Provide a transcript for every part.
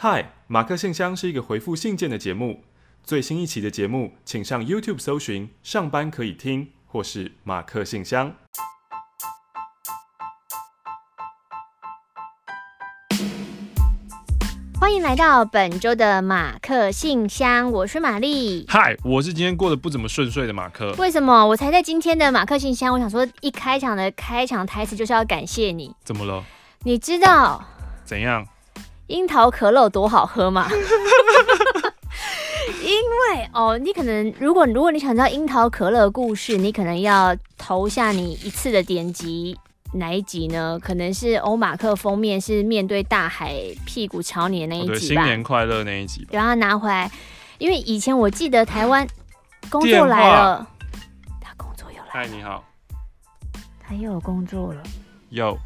嗨，马克信箱是一个回复信件的节目。最新一期的节目，请上 YouTube 搜寻“上班可以听”或是“马克信箱”。欢迎来到本周的马克信箱，我是玛丽。嗨，我是今天过得不怎么顺遂的马克。为什么？我才在今天的马克信箱，我想说，一开场的开场台词就是要感谢你。怎么了？你知道怎样？樱桃可乐多好喝嘛？因为哦，你可能如果如果你想知道樱桃可乐故事，你可能要投下你一次的点击。哪一集呢？可能是欧马克封面是面对大海屁股朝你的那一集吧。哦、新年快乐那一集吧。然后拿回来，因为以前我记得台湾工作来了，他工作又来了。嗨，你好。他又有工作了。有。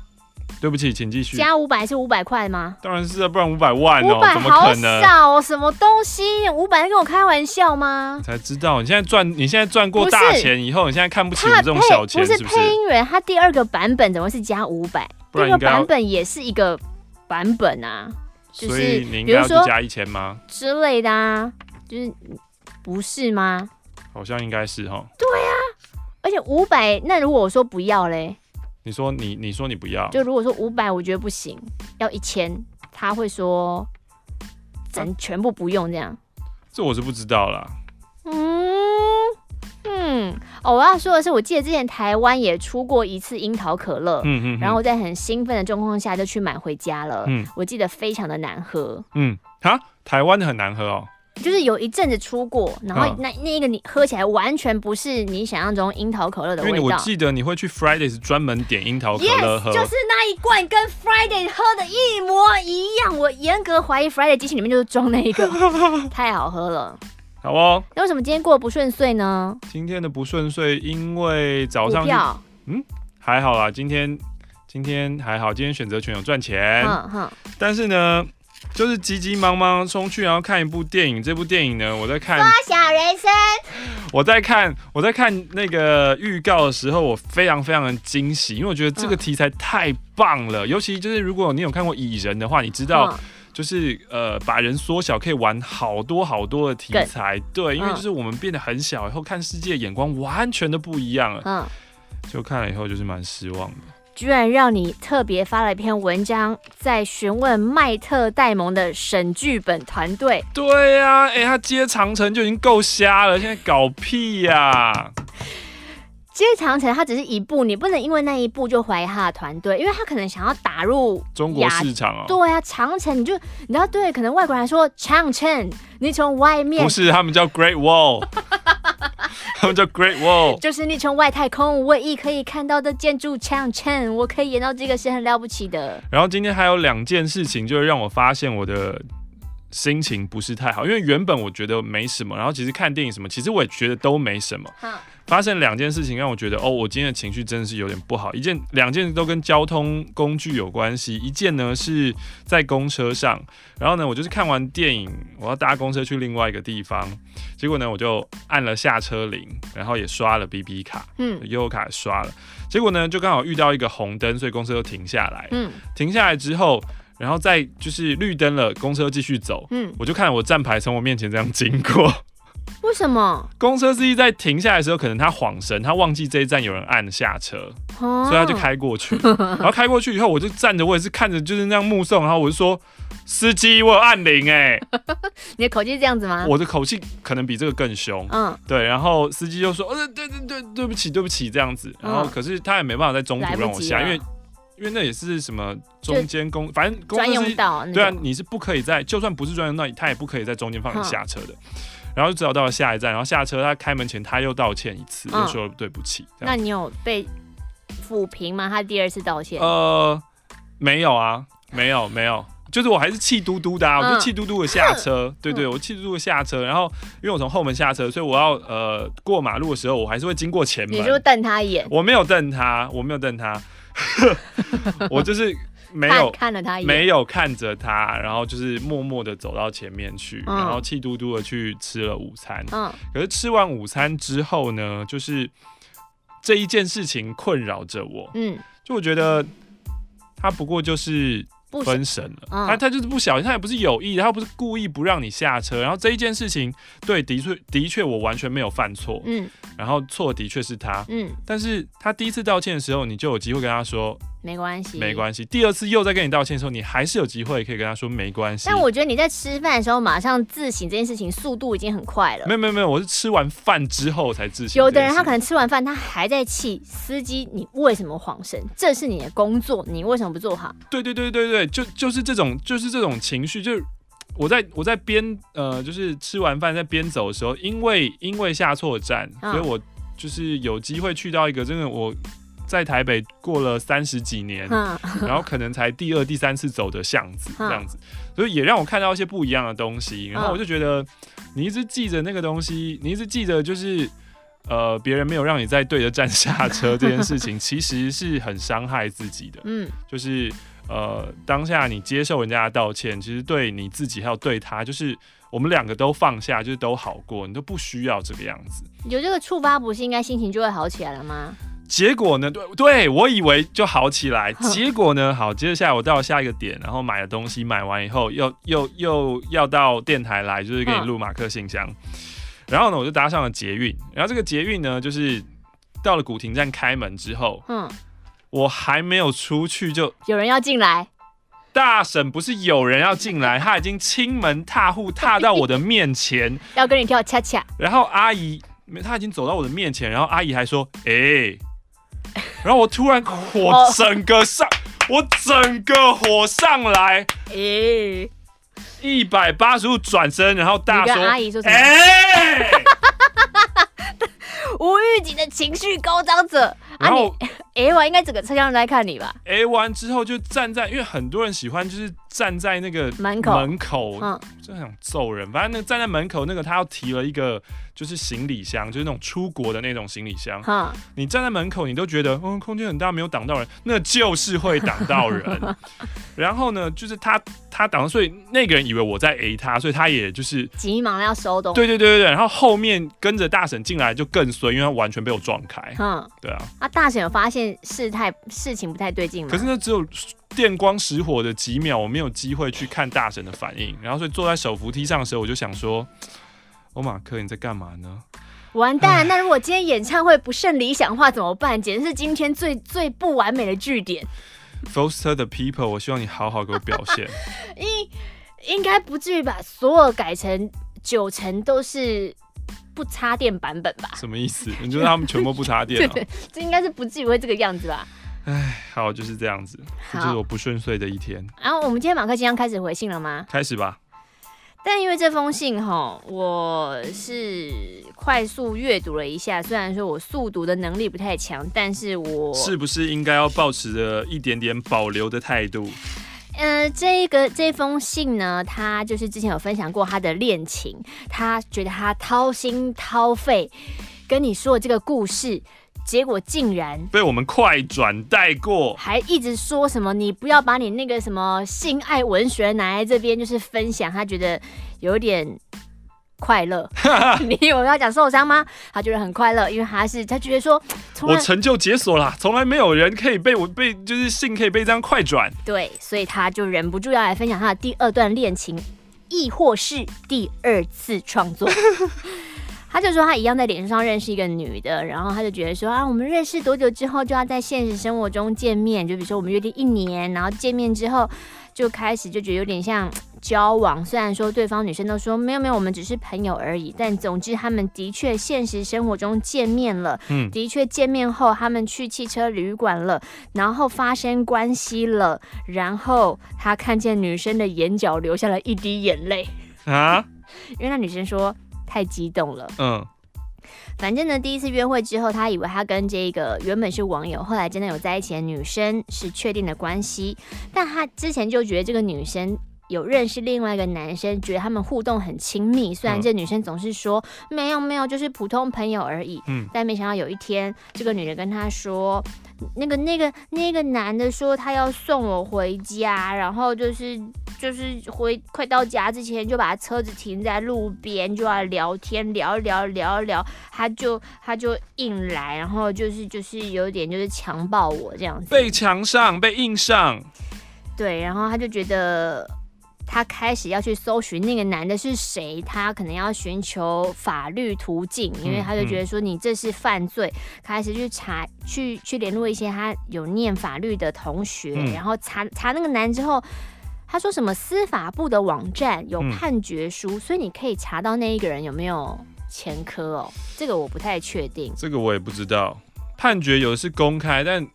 对不起，请继续。加五百是五百块吗？当然是啊，不然五百万哦，五百怎么可能？好少哦，什么东西？五百在跟我开玩笑吗？才知道，你现在赚，你现在赚过大钱以后，你现在看不起我这种小钱，是不是？不是配音员，他第二个版本怎么是加五百？第二个版本也是一个版本啊，就是比如说加一千吗？之类的啊，就是不是吗？好像应该是哈。对啊，而且五百，那如果我说不要嘞？你说你你说你不要，就如果说五百，我觉得不行，要一千，他会说咱全部不用这样。这我是不知道啦。嗯嗯，哦，我要说的是，我记得之前台湾也出过一次樱桃可乐，嗯嗯，然后我在很兴奋的状况下就去买回家了，嗯，我记得非常的难喝，嗯，哈，台湾的很难喝哦。就是有一阵子出过，然后那那一个你喝起来完全不是你想象中樱桃可乐的味道。因为我记得你会去 Fridays 专门点樱桃可乐喝，就是那一罐跟 Friday 喝的一模一样。我严格怀疑 Friday 机器里面就是装那一个，太好喝了。好哦。那为什么今天过得不顺遂呢？今天的不顺遂，因为早上嗯还好啦，今天今天还好，今天选择权有赚钱，嗯哼，但是呢。就是急急忙忙冲去，然后看一部电影。这部电影呢，我在看《缩小人生》。我在看我在看那个预告的时候，我非常非常的惊喜，因为我觉得这个题材太棒了。嗯、尤其就是如果你有看过《蚁人》的话，你知道，就是、嗯、呃，把人缩小可以玩好多好多的题材。对，因为就是我们变得很小以后，看世界眼光完全都不一样了。嗯，就看了以后就是蛮失望的。居然让你特别发了一篇文章，在询问麦特戴蒙的审剧本团队。对呀、啊，哎、欸，他接长城就已经够瞎了，现在搞屁呀、啊！接长城，他只是一步，你不能因为那一步就怀疑他的团队，因为他可能想要打入中国市场哦。对啊，长城，你就你知道，对，可能外国人来说长城，你从外面不是，他们叫 Great Wall。他们叫 Great Wall，就是你从外太空唯一可以看到的建筑长城。我可以演到这个是很了不起的。然后今天还有两件事情，就是让我发现我的心情不是太好，因为原本我觉得没什么，然后其实看电影什么，其实我也觉得都没什么。发生两件事情让我觉得，哦，我今天的情绪真的是有点不好。一件、两件都跟交通工具有关系。一件呢是在公车上，然后呢，我就是看完电影，我要搭公车去另外一个地方，结果呢，我就按了下车铃，然后也刷了 BB 卡，嗯，悠游卡刷了，结果呢，就刚好遇到一个红灯，所以公车又停下来，嗯，停下来之后，然后再就是绿灯了，公车继续走，嗯，我就看我站牌从我面前这样经过。为什么？公车司机在停下来的时候，可能他晃神，他忘记这一站有人按下车，哦、所以他就开过去。然后开过去以后，我就站着，我也是看着，就是那样目送。然后我就说：“司机，我有按铃哎。”你的口气是这样子吗？我的口气可能比这个更凶。嗯，对。然后司机就说：“呃，对对对，对不起，对不起，这样子。”然后可是他也没办法在中途让我下，因为因为那也是什么中间公，反正公车司机对啊，你是不可以在，就算不是专用道，他也不可以在中间放你下车的。然后就只好到了下一站，然后下车，他开门前他又道歉一次，嗯、又说对不起。那你有被抚平吗？他第二次道歉？呃，没有啊，没有没有，就是我还是气嘟嘟的，啊，嗯、我就气嘟嘟的下车。嗯、对对，我气嘟嘟的下车，然后因为我从后门下车，所以我要呃过马路的时候，我还是会经过前门。你就瞪他一眼？我没有瞪他，我没有瞪他，我就是。没有看，看了他一眼，没有看着他，然后就是默默的走到前面去，嗯、然后气嘟嘟的去吃了午餐。嗯，可是吃完午餐之后呢，就是这一件事情困扰着我。嗯，就我觉得他不过就是分神了，嗯、他他就是不小心，他也不是有意的，他不是故意不让你下车。然后这一件事情，对，的确的确我完全没有犯错，嗯，然后错的确是他，嗯，但是他第一次道歉的时候，你就有机会跟他说。没关系，没关系。第二次又在跟你道歉的时候，你还是有机会可以跟他说没关系。但我觉得你在吃饭的时候马上自省这件事情，速度已经很快了。没有没有没有，我是吃完饭之后才自省。有的人他可能吃完饭他还在气司机，你为什么晃神？这是你的工作，你为什么不做好？对对对对对，就就是这种就是这种情绪，就是我在我在边呃就是吃完饭在边走的时候，因为因为下错站，所以我就是有机会去到一个真的我。在台北过了三十几年，然后可能才第二、第三次走的巷子这样子，所以也让我看到一些不一样的东西。然后我就觉得，你一直记着那个东西，你一直记着就是，呃，别人没有让你在对着站下车这件事情，其实是很伤害自己的。嗯，就是呃，当下你接受人家的道歉，其实对你自己还有对他，就是我们两个都放下，就是都好过，你都不需要这个样子。有这个触发，不是应该心情就会好起来了吗？结果呢？对对，我以为就好起来。结果呢？好，接下来我到了下一个点，然后买了东西，买完以后又又又要到电台来，就是给你录马克信箱。然后呢，我就搭上了捷运。然后这个捷运呢，就是到了古亭站开门之后，嗯，我还没有出去就有人要进来。大婶不是有人要进来，他已经亲门踏户踏到我的面前，要跟你跳恰恰。然后阿姨，她已经走到我的面前，然后阿姨还说：“哎、欸。”然后我突然火整个上，我整个火上来，诶，一百八十度转身，然后大说：“阿姨说什么？”哎，无预警的情绪高涨者。然后，A 完应该整个车厢都在看你吧？？A，完之后就站在，因为很多人喜欢就是站在那个门口，门口，嗯，真的想揍人。反正那个站在门口那个，他要提了一个就是行李箱，就是那种出国的那种行李箱。哈，你站在门口，你都觉得嗯，空间很大，没有挡到人，那就是会挡到人。然后呢，就是他他挡，所以那个人以为我在 A 他，所以他也就是急忙要收东西。对对对对对。然后后面跟着大婶进来就更衰，因为他完全被我撞开。嗯，对啊。啊，大婶有发现事态事情不太对劲吗？可是那只有电光石火的几秒，我没有机会去看大婶的反应。然后所以坐在手扶梯上的时候，我就想说：“欧马克，你在干嘛呢？”完蛋！那如果今天演唱会不甚理想的话怎么办？简直是今天最最不完美的据点。Foster the people，我希望你好好给我表现。应应该不至于把所有改成九成都是。不插电版本吧？什么意思？你觉得他们全部不插电？对对，这应该是不至于会这个样子吧？哎，好，就是这样子，这就是我不顺遂的一天。然后我们今天马克即将开始回信了吗？开始吧。但因为这封信哈，我是快速阅读了一下，虽然说我速读的能力不太强，但是我是不是应该要保持着一点点保留的态度？呃，这个这封信呢，他就是之前有分享过他的恋情，他觉得他掏心掏肺跟你说这个故事，结果竟然被我们快转带过，还一直说什么你不要把你那个什么性爱文学拿来这边就是分享，他觉得有点。快乐，你以为要讲受伤吗？他觉得很快乐，因为他是他觉得说，我成就解锁了，从来没有人可以被我被就是信可以被这样快转。对，所以他就忍不住要来分享他的第二段恋情，亦或是第二次创作。他就说他一样在脸书上认识一个女的，然后他就觉得说啊，我们认识多久之后就要在现实生活中见面？就比如说我们约定一年，然后见面之后就开始就觉得有点像。交往，虽然说对方女生都说没有没有，我们只是朋友而已，但总之他们的确现实生活中见面了，嗯，的确见面后他们去汽车旅馆了，然后发生关系了，然后他看见女生的眼角流下了一滴眼泪。啊，因为那女生说太激动了，嗯，反正呢，第一次约会之后，他以为他跟这个原本是网友，后来真的有在一起的女生是确定的关系，但他之前就觉得这个女生。有认识另外一个男生，觉得他们互动很亲密。虽然这女生总是说、嗯、没有没有，就是普通朋友而已。嗯，但没想到有一天，这个女人跟他说，那个那个那个男的说他要送我回家，然后就是就是回快到家之前就把车子停在路边，就要聊天聊一聊聊一聊，他就他就硬来，然后就是就是有点就是强暴我这样子，被强上被硬上。对，然后他就觉得。他开始要去搜寻那个男的是谁，他可能要寻求法律途径，因为他就觉得说你这是犯罪，开始去查，去去联络一些他有念法律的同学，然后查查那个男之后，他说什么司法部的网站有判决书，所以你可以查到那一个人有没有前科哦，这个我不太确定，这个我也不知道，判决有的是公开，但。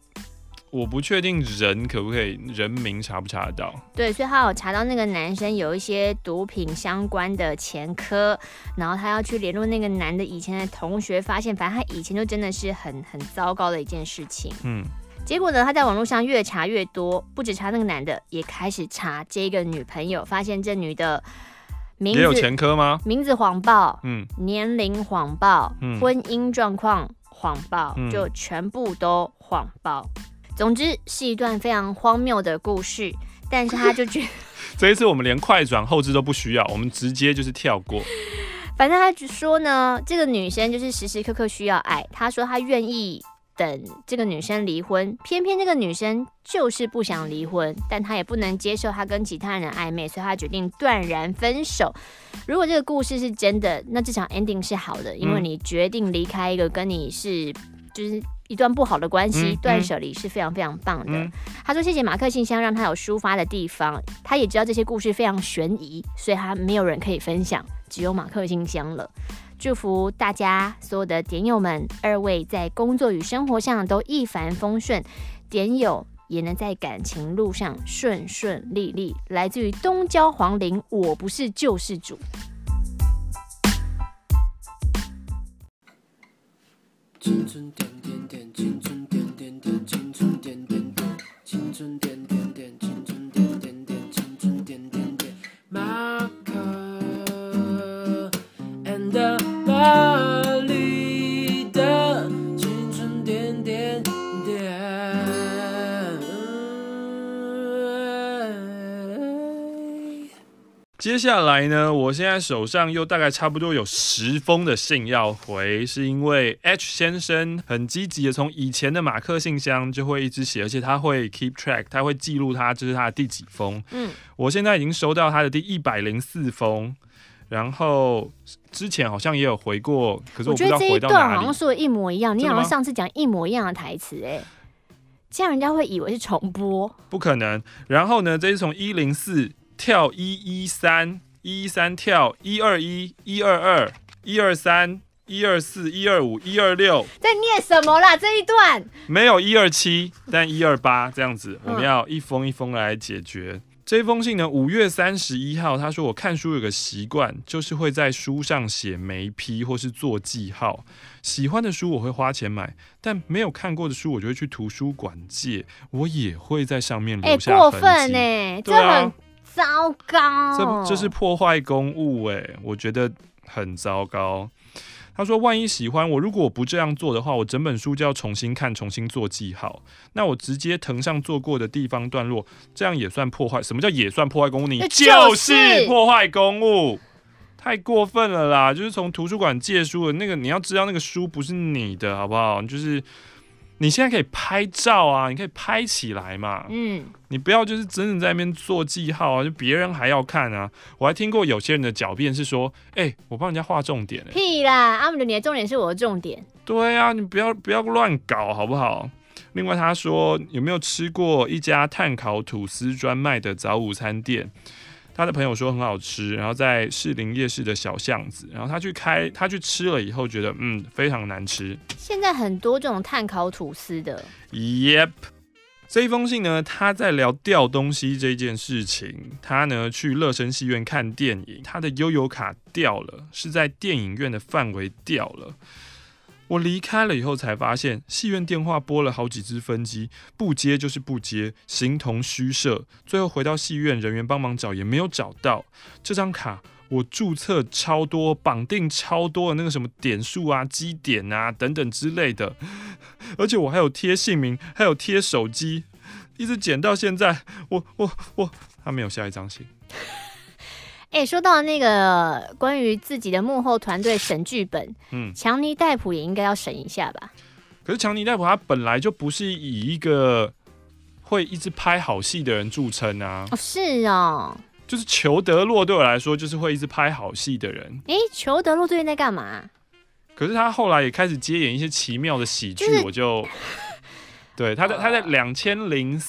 我不确定人可不可以人名查不查得到？对，所以他有查到那个男生有一些毒品相关的前科，然后他要去联络那个男的以前的同学，发现反正他以前就真的是很很糟糕的一件事情。嗯，结果呢，他在网络上越查越多，不止查那个男的，也开始查这个女朋友，发现这女的名字也有前科吗？名字谎报，嗯，年龄谎报，嗯，婚姻状况谎报，嗯，就全部都谎报。总之是一段非常荒谬的故事，但是他就觉得 这一次我们连快转后置都不需要，我们直接就是跳过。反正他就说呢，这个女生就是时时刻刻需要爱。他说他愿意等这个女生离婚，偏偏这个女生就是不想离婚，但他也不能接受他跟其他人暧昧，所以他决定断然分手。如果这个故事是真的，那这场 ending 是好的，因为你决定离开一个跟你是就是。一段不好的关系，断舍离是非常非常棒的。嗯、他说：“谢谢马克信箱，让他有抒发的地方。他也知道这些故事非常悬疑，所以他没有人可以分享，只有马克信箱了。祝福大家所有的点友们，二位在工作与生活上都一帆风顺，点友也能在感情路上顺顺利利。”来自于东郊黄陵，我不是救世主。青春点点点，青春点点点，青春点点点，青春点点点，青春点点点，青春点点点，马克 and 接下来呢，我现在手上又大概差不多有十封的信要回，是因为 H 先生很积极的从以前的马克信箱就会一直写，而且他会 keep track，他会记录他这是他的第几封。嗯，我现在已经收到他的第一百零四封，然后之前好像也有回过，可是我不知道回到哪里。我觉得这一段好像说的一模一样，你好像上次讲一模一样的台词，哎，这样人家会以为是重播，不可能。然后呢，这是从一零四。跳一一三一一三跳一二一一二二一二三一二四一二五一二六，在念什么啦？这一段没有一二七，但一二八这样子，我们要一封一封来解决。嗯、这封信呢，五月三十一号，他说我看书有个习惯，就是会在书上写眉批或是做记号。喜欢的书我会花钱买，但没有看过的书，我就会去图书馆借，我也会在上面留下痕迹。过分欸，对啊。糟糕，这这是破坏公物哎，我觉得很糟糕。他说：“万一喜欢我，如果我不这样做的话，我整本书就要重新看，重新做记号。那我直接腾上做过的地方段落，这样也算破坏？什么叫也算破坏公物？你就是破坏公物，太过分了啦！就是从图书馆借书的那个，你要知道那个书不是你的，好不好？就是。”你现在可以拍照啊，你可以拍起来嘛。嗯，你不要就是真的在那边做记号啊，就别人还要看啊。我还听过有些人的狡辩是说，哎、欸，我帮人家画重点、欸。屁啦，阿姆的你的重点是我的重点。对啊，你不要不要乱搞好不好？另外他说有没有吃过一家碳烤吐司专卖的早午餐店？他的朋友说很好吃，然后在士林夜市的小巷子，然后他去开，他去吃了以后觉得嗯非常难吃。现在很多这种碳烤吐司的。Yep，这一封信呢，他在聊掉东西这件事情。他呢去乐声戏院看电影，他的悠游卡掉了，是在电影院的范围掉了。我离开了以后才发现，戏院电话拨了好几只分机，不接就是不接，形同虚设。最后回到戏院，人员帮忙找也没有找到这张卡。我注册超多，绑定超多的那个什么点数啊、积点啊等等之类的，而且我还有贴姓名，还有贴手机，一直剪到现在。我我我，他没有下一张信。哎、欸，说到那个关于自己的幕后团队审剧本，嗯，强尼戴普也应该要审一下吧？可是强尼戴普他本来就不是以一个会一直拍好戏的人著称啊。哦，是哦。就是裘德洛对我来说，就是会一直拍好戏的人。哎、欸，裘德洛最近在干嘛？可是他后来也开始接演一些奇妙的喜剧，就是、我就 对他在他在两千零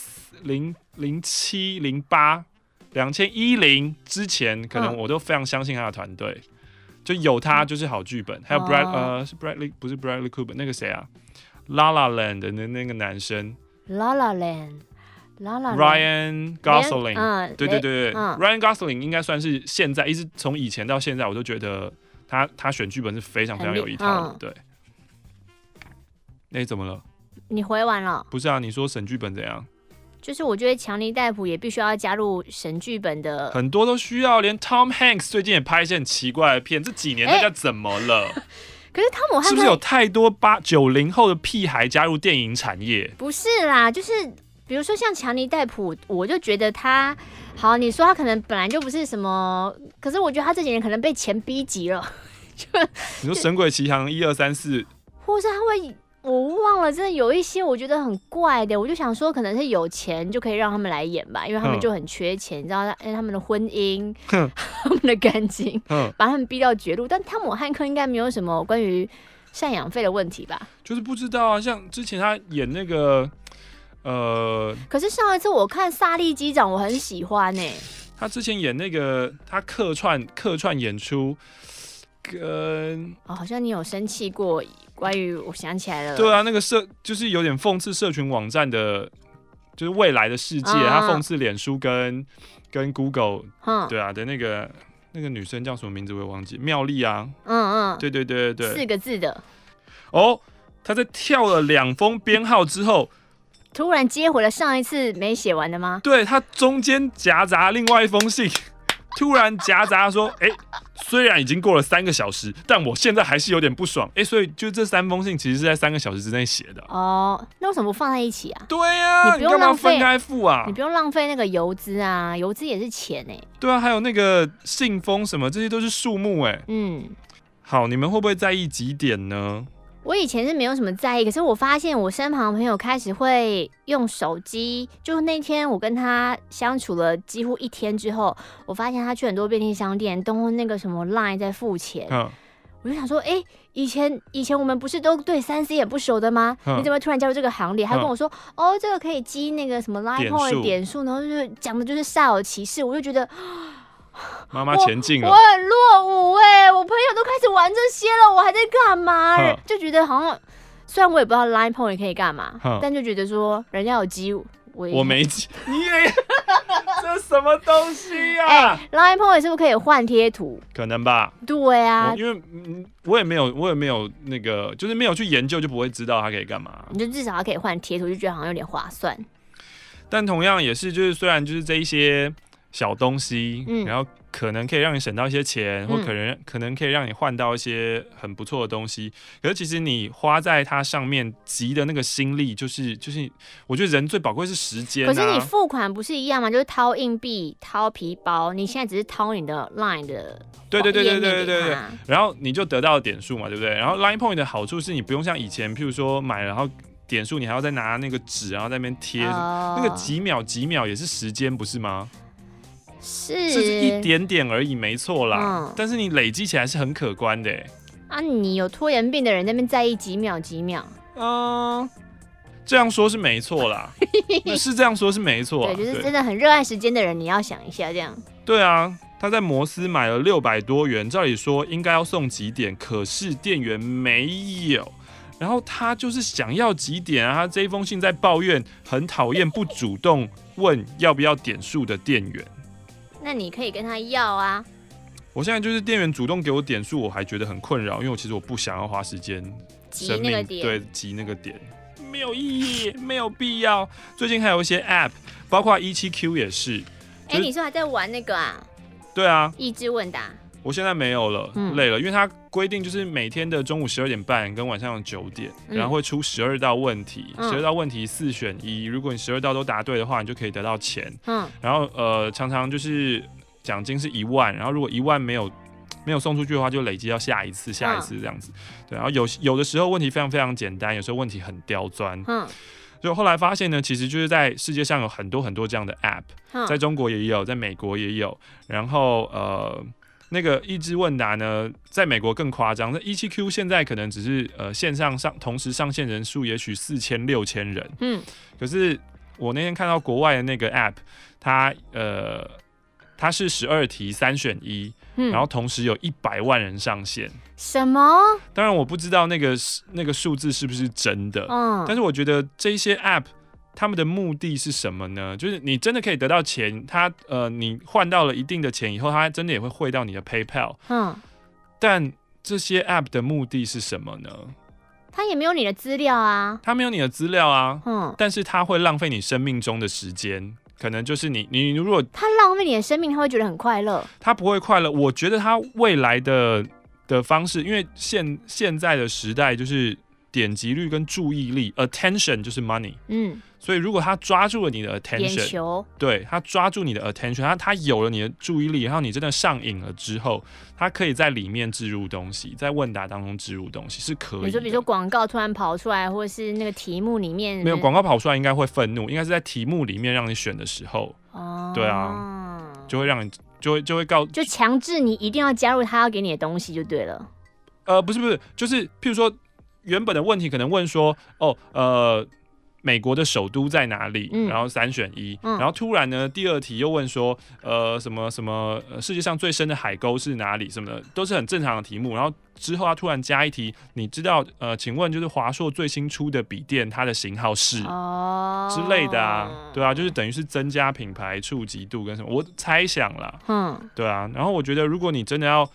零零七零八两千一零之前，可能我都非常相信他的团队，嗯、就有他就是好剧本。还有 Brad、哦、呃是 Bradley 不是 Bradley Cooper 那个谁啊，La La Land 的那那个男生，La La Land。Ryan Gosling，嗯，对对对对、嗯、Ryan Gosling 应该算是现在一直从以前到现在，我都觉得他他选剧本是非常非常有一套的。嗯、对，那、欸、怎么了？你回完了？不是啊，你说审剧本怎样？就是我觉得强尼戴普也必须要加入神剧本的，很多都需要，连 Tom Hanks 最近也拍一些很奇怪的片，这几年大家怎么了？欸、可是汤姆汉克是不是有太多八九零后的屁孩加入电影产业？不是啦，就是。比如说像强尼戴普，我就觉得他好。你说他可能本来就不是什么，可是我觉得他这几年可能被钱逼急了。就你说《神鬼奇航》一二三四，或是他会，我忘了，真的有一些我觉得很怪的。我就想说，可能是有钱就可以让他们来演吧，因为他们就很缺钱，你知道？因为，他们的婚姻，他们的感情，把他们逼到绝路。但汤姆汉克应该没有什么关于赡养费的问题吧？就是不知道啊，像之前他演那个。呃，可是上一次我看《萨利机长》，我很喜欢呢、欸。他之前演那个，他客串客串演出，跟哦，好像你有生气过。关于我想起来了，对啊，那个社就是有点讽刺社群网站的，就是未来的世界，嗯、他讽刺脸书跟跟 Google，嗯，对啊的那个那个女生叫什么名字我也忘记，妙丽啊，嗯嗯，对对对对对，四个字的。哦，他在跳了两封编号之后。突然接回了上一次没写完的吗？对，他中间夹杂另外一封信，突然夹杂说：“哎、欸，虽然已经过了三个小时，但我现在还是有点不爽。欸”哎，所以就这三封信其实是在三个小时之内写的。哦，那为什么不放在一起啊？对呀、啊，你不用浪费分开付啊，你不用浪费那个邮资啊，邮资也是钱哎、欸。对啊，还有那个信封什么，这些都是数目哎、欸。嗯，好，你们会不会在意几点呢？我以前是没有什么在意，可是我发现我身旁的朋友开始会用手机。就那天我跟他相处了几乎一天之后，我发现他去很多便利商店都用那个什么 Line 在付钱。嗯，我就想说，哎、欸，以前以前我们不是都对三 C 也不熟的吗？嗯、你怎么突然加入这个行列？他跟我说，哦，这个可以积那个什么 Line Point 点数，然后就是讲的就是煞有其事，我就觉得。妈妈前进了，我很落伍哎、欸！我朋友都开始玩这些了，我还在干嘛？就觉得好像，虽然我也不知道 Line Point 可以干嘛，但就觉得说人家有机，我我没机，你 也这什么东西呀、啊 欸、？Line Point 是不是可以换贴图？可能吧。对啊，因为嗯，我也没有，我也没有那个，就是没有去研究，就不会知道它可以干嘛。你就至少它可以换贴图，就觉得好像有点划算。但同样也是，就是虽然就是这一些小东西，嗯，然后。可能可以让你省到一些钱，或可能可能可以让你换到一些很不错的东西。可是其实你花在它上面急的那个心力，就是就是，我觉得人最宝贵是时间啊。可是你付款不是一样吗？就是掏硬币、掏皮包，你现在只是掏你的 Line 的。对对对对对对对对。然后你就得到了点数嘛，对不对？然后 Line Point 的好处是你不用像以前，譬如说买然后点数，你还要再拿那个纸，然后在那边贴，那个几秒几秒也是时间，不是吗？是，是一点点而已，没错啦。嗯、但是你累积起来是很可观的。啊，你有拖延病的人那边在意几秒几秒？嗯，这样说是没错啦，是这样说是没错。对，就是真的很热爱时间的人，你要想一下这样。对啊，他在摩斯买了六百多元，照理说应该要送几点，可是店员没有。然后他就是想要几点啊？他这一封信在抱怨，很讨厌不主动问要不要点数的店员。那你可以跟他要啊！我现在就是店员主动给我点数，我还觉得很困扰，因为我其实我不想要花时间急那个点，对，急那个点没有意义，没有必要。最近还有一些 App，包括一七 Q 也是。哎、就是欸，你说还在玩那个啊？对啊，益智问答。我现在没有了，嗯、累了，因为它规定就是每天的中午十二点半跟晚上九点，嗯、然后会出十二道问题，十二、嗯、道问题四选一，如果你十二道都答对的话，你就可以得到钱。嗯，然后呃，常常就是奖金是一万，然后如果一万没有没有送出去的话，就累积到下一次，下一次这样子。嗯、对，然后有有的时候问题非常非常简单，有时候问题很刁钻。嗯，就后来发现呢，其实就是在世界上有很多很多这样的 App，在中国也有，在美国也有。然后呃，那个益智问答呢，在美国更夸张，那 179Q 现在可能只是呃线上上同时上线人数也许四千六千人，嗯，可是我那天看到国外的那个 App，它呃它是十二题三选一。然后同时有一百万人上线，什么？当然我不知道那个那个数字是不是真的，嗯，但是我觉得这些 App 他们的目的是什么呢？就是你真的可以得到钱，他呃，你换到了一定的钱以后，他真的也会汇到你的 PayPal，嗯，但这些 App 的目的是什么呢？他也没有你的资料啊，他没有你的资料啊，嗯，但是他会浪费你生命中的时间。可能就是你，你如果他浪费你的生命，他会觉得很快乐。他不会快乐。我觉得他未来的的方式，因为现现在的时代就是点击率跟注意力，attention 就是 money。嗯。所以，如果他抓住了你的 attention，球对，他抓住你的 attention，他他有了你的注意力，然后你真的上瘾了之后，他可以在里面植入东西，在问答当中植入东西是可以。你说，比如说广告突然跑出来，或者是那个题目里面没有广告跑出来，应该会愤怒，应该是在题目里面让你选的时候，哦，对啊，就会让你就会就会告，就强制你一定要加入他要给你的东西就对了。呃，不是不是，就是譬如说原本的问题可能问说，哦，呃。美国的首都在哪里？嗯、然后三选一，嗯、然后突然呢，第二题又问说，呃，什么什么，世界上最深的海沟是哪里？什么的，都是很正常的题目。然后之后他突然加一题，你知道，呃，请问就是华硕最新出的笔电，它的型号是、哦、之类的啊？对啊，就是等于是增加品牌触及度跟什么？我猜想啦，嗯，对啊。然后我觉得，如果你真的要，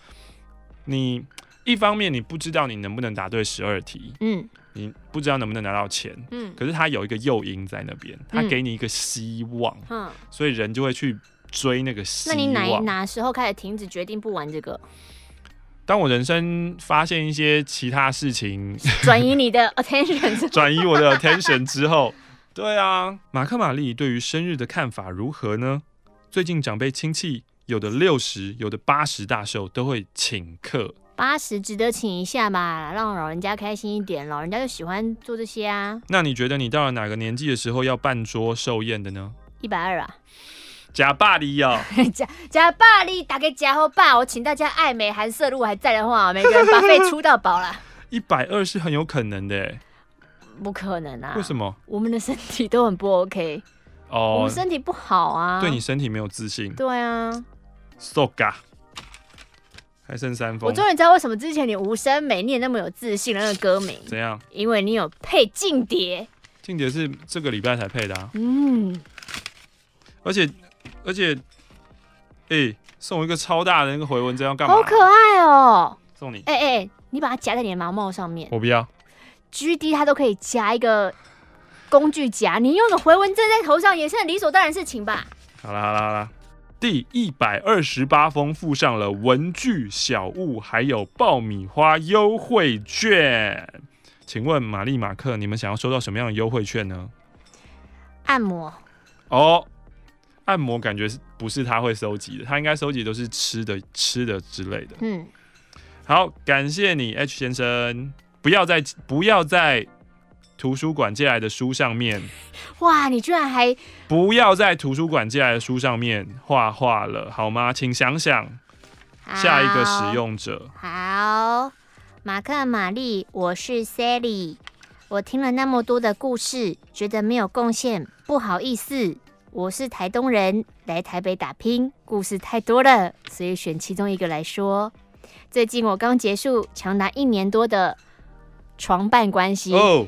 你一方面你不知道你能不能答对十二题，嗯。你不知道能不能拿到钱，嗯，可是他有一个诱因在那边，他给你一个希望，嗯，所以人就会去追那个希望。那你哪哪时候开始停止决定不玩这个？当我人生发现一些其他事情，转移你的 attention，转移我的 attention 之后，对啊，马克玛丽对于生日的看法如何呢？最近长辈亲戚有的六十，有的八十大寿都会请客。八十值得请一下吧，让老人家开心一点。老人家就喜欢做这些啊。那你觉得你到了哪个年纪的时候要办桌寿宴的呢？一百二啊。假霸力哦。假假霸力，打给假后爸，我请大家爱美韩色，如果还在的话，每个人把费出到饱了。一百二是很有可能的。不可能啊。为什么？我们的身体都很不 OK。哦。我们身体不好啊。对你身体没有自信。对啊。So ga。还剩三封，我终于知道为什么之前你无声没念那么有自信的那个歌名。怎样？因为你有配劲碟。劲碟是这个礼拜才配的啊。嗯。而且而且，哎、欸，送我一个超大的那个回纹针要干嘛？好可爱哦、喔！送你。哎哎、你把它夹在你的毛毛上面。我不要。G D 它都可以夹一个工具夹，你用个回纹针在头上也是很理所当然的事情吧？好啦好啦好了。第一百二十八封附上了文具、小物，还有爆米花优惠券。请问玛丽、马克，你们想要收到什么样的优惠券呢？按摩。哦，按摩感觉是不是他会收集的？他应该收集都是吃的、吃的之类的。嗯，好，感谢你，H 先生。不要再不要再。图书馆借来的书上面，哇！你居然还不要在图书馆借来的书上面画画了，好吗？请想想下一个使用者。好，马克玛丽，我是 Sally。我听了那么多的故事，觉得没有贡献，不好意思。我是台东人，来台北打拼，故事太多了，所以选其中一个来说。最近我刚结束长达一年多的床伴关系。Oh.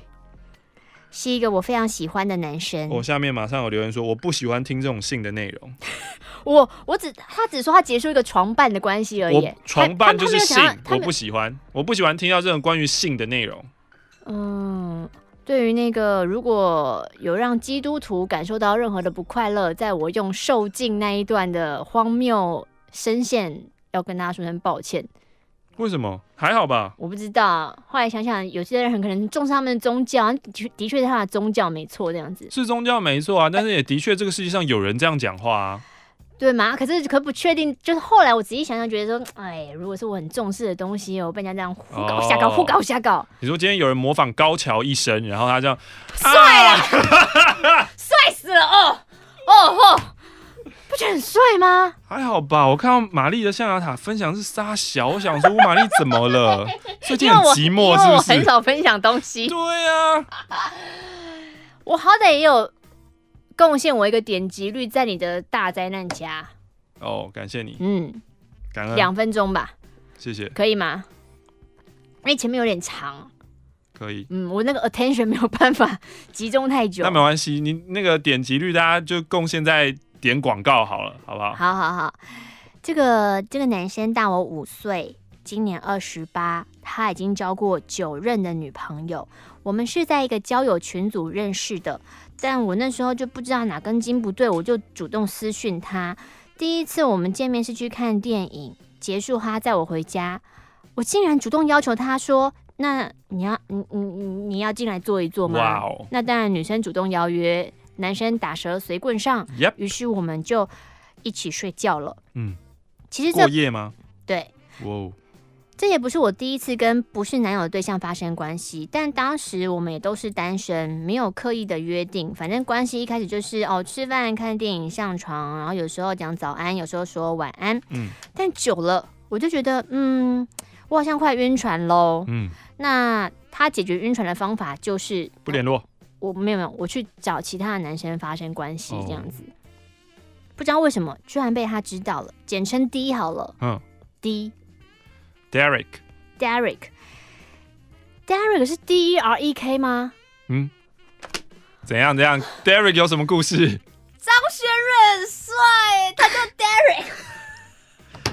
是一个我非常喜欢的男生。我下面马上有留言说，我不喜欢听这种性的内容。我我只他只说他结束一个床伴的关系而已。床伴就是性，我不喜欢，我不喜欢听到这种关于性的内容。嗯，对于那个如果有让基督徒感受到任何的不快乐，在我用受尽那一段的荒谬声线，要跟大家说声抱歉。为什么？还好吧？我不知道。后来想想，有些人很可能重视他们的宗教，的确的确是他的宗教没错，这样子是宗教没错啊。但是也的确，这个世界上有人这样讲话啊。对吗？可是可不确定，就是后来我仔细想想，觉得说，哎，如果是我很重视的东西，我被人家这样胡搞瞎搞，胡搞瞎搞。你说今天有人模仿高桥一生，然后他这样帅了，帅死了哦哦哦，不觉得很帅吗？还好吧，我看到玛丽的象牙塔分享是沙小，我想说玛丽怎么了？最近很寂寞是不是？我很少分享东西。对呀、啊，我好歹也有。贡献我一个点击率，在你的大灾难家。哦，感谢你。嗯，感恩。两分钟吧。谢谢。可以吗？因为前面有点长。可以。嗯，我那个 attention 没有办法集中太久。那没关系，你那个点击率，大家就贡献在点广告好了，好不好？好好好。这个这个男生大我五岁，今年二十八，他已经交过九任的女朋友。我们是在一个交友群组认识的。但我那时候就不知道哪根筋不对，我就主动私讯他。第一次我们见面是去看电影，结束他载我回家，我竟然主动要求他说：“那你要，你你你你要进来坐一坐吗？” Wow. 那当然，女生主动邀约，男生打蛇随棍上。于是我们就一起睡觉了。嗯，其实过夜吗？对。哇哦。这也不是我第一次跟不是男友的对象发生关系，但当时我们也都是单身，没有刻意的约定，反正关系一开始就是哦，吃饭、看电影、上床，然后有时候讲早安，有时候说晚安。嗯，但久了我就觉得，嗯，我好像快晕船喽。嗯，那他解决晕船的方法就是不联络。我没有没有，我去找其他的男生发生关系，这样子。哦、不知道为什么，居然被他知道了，简称 D 好了。嗯，D。Derek，Derek，Derek 是 D E R E K 吗？嗯，怎样怎样？Derek 有什么故事？张学瑞很帅，他叫 Derek。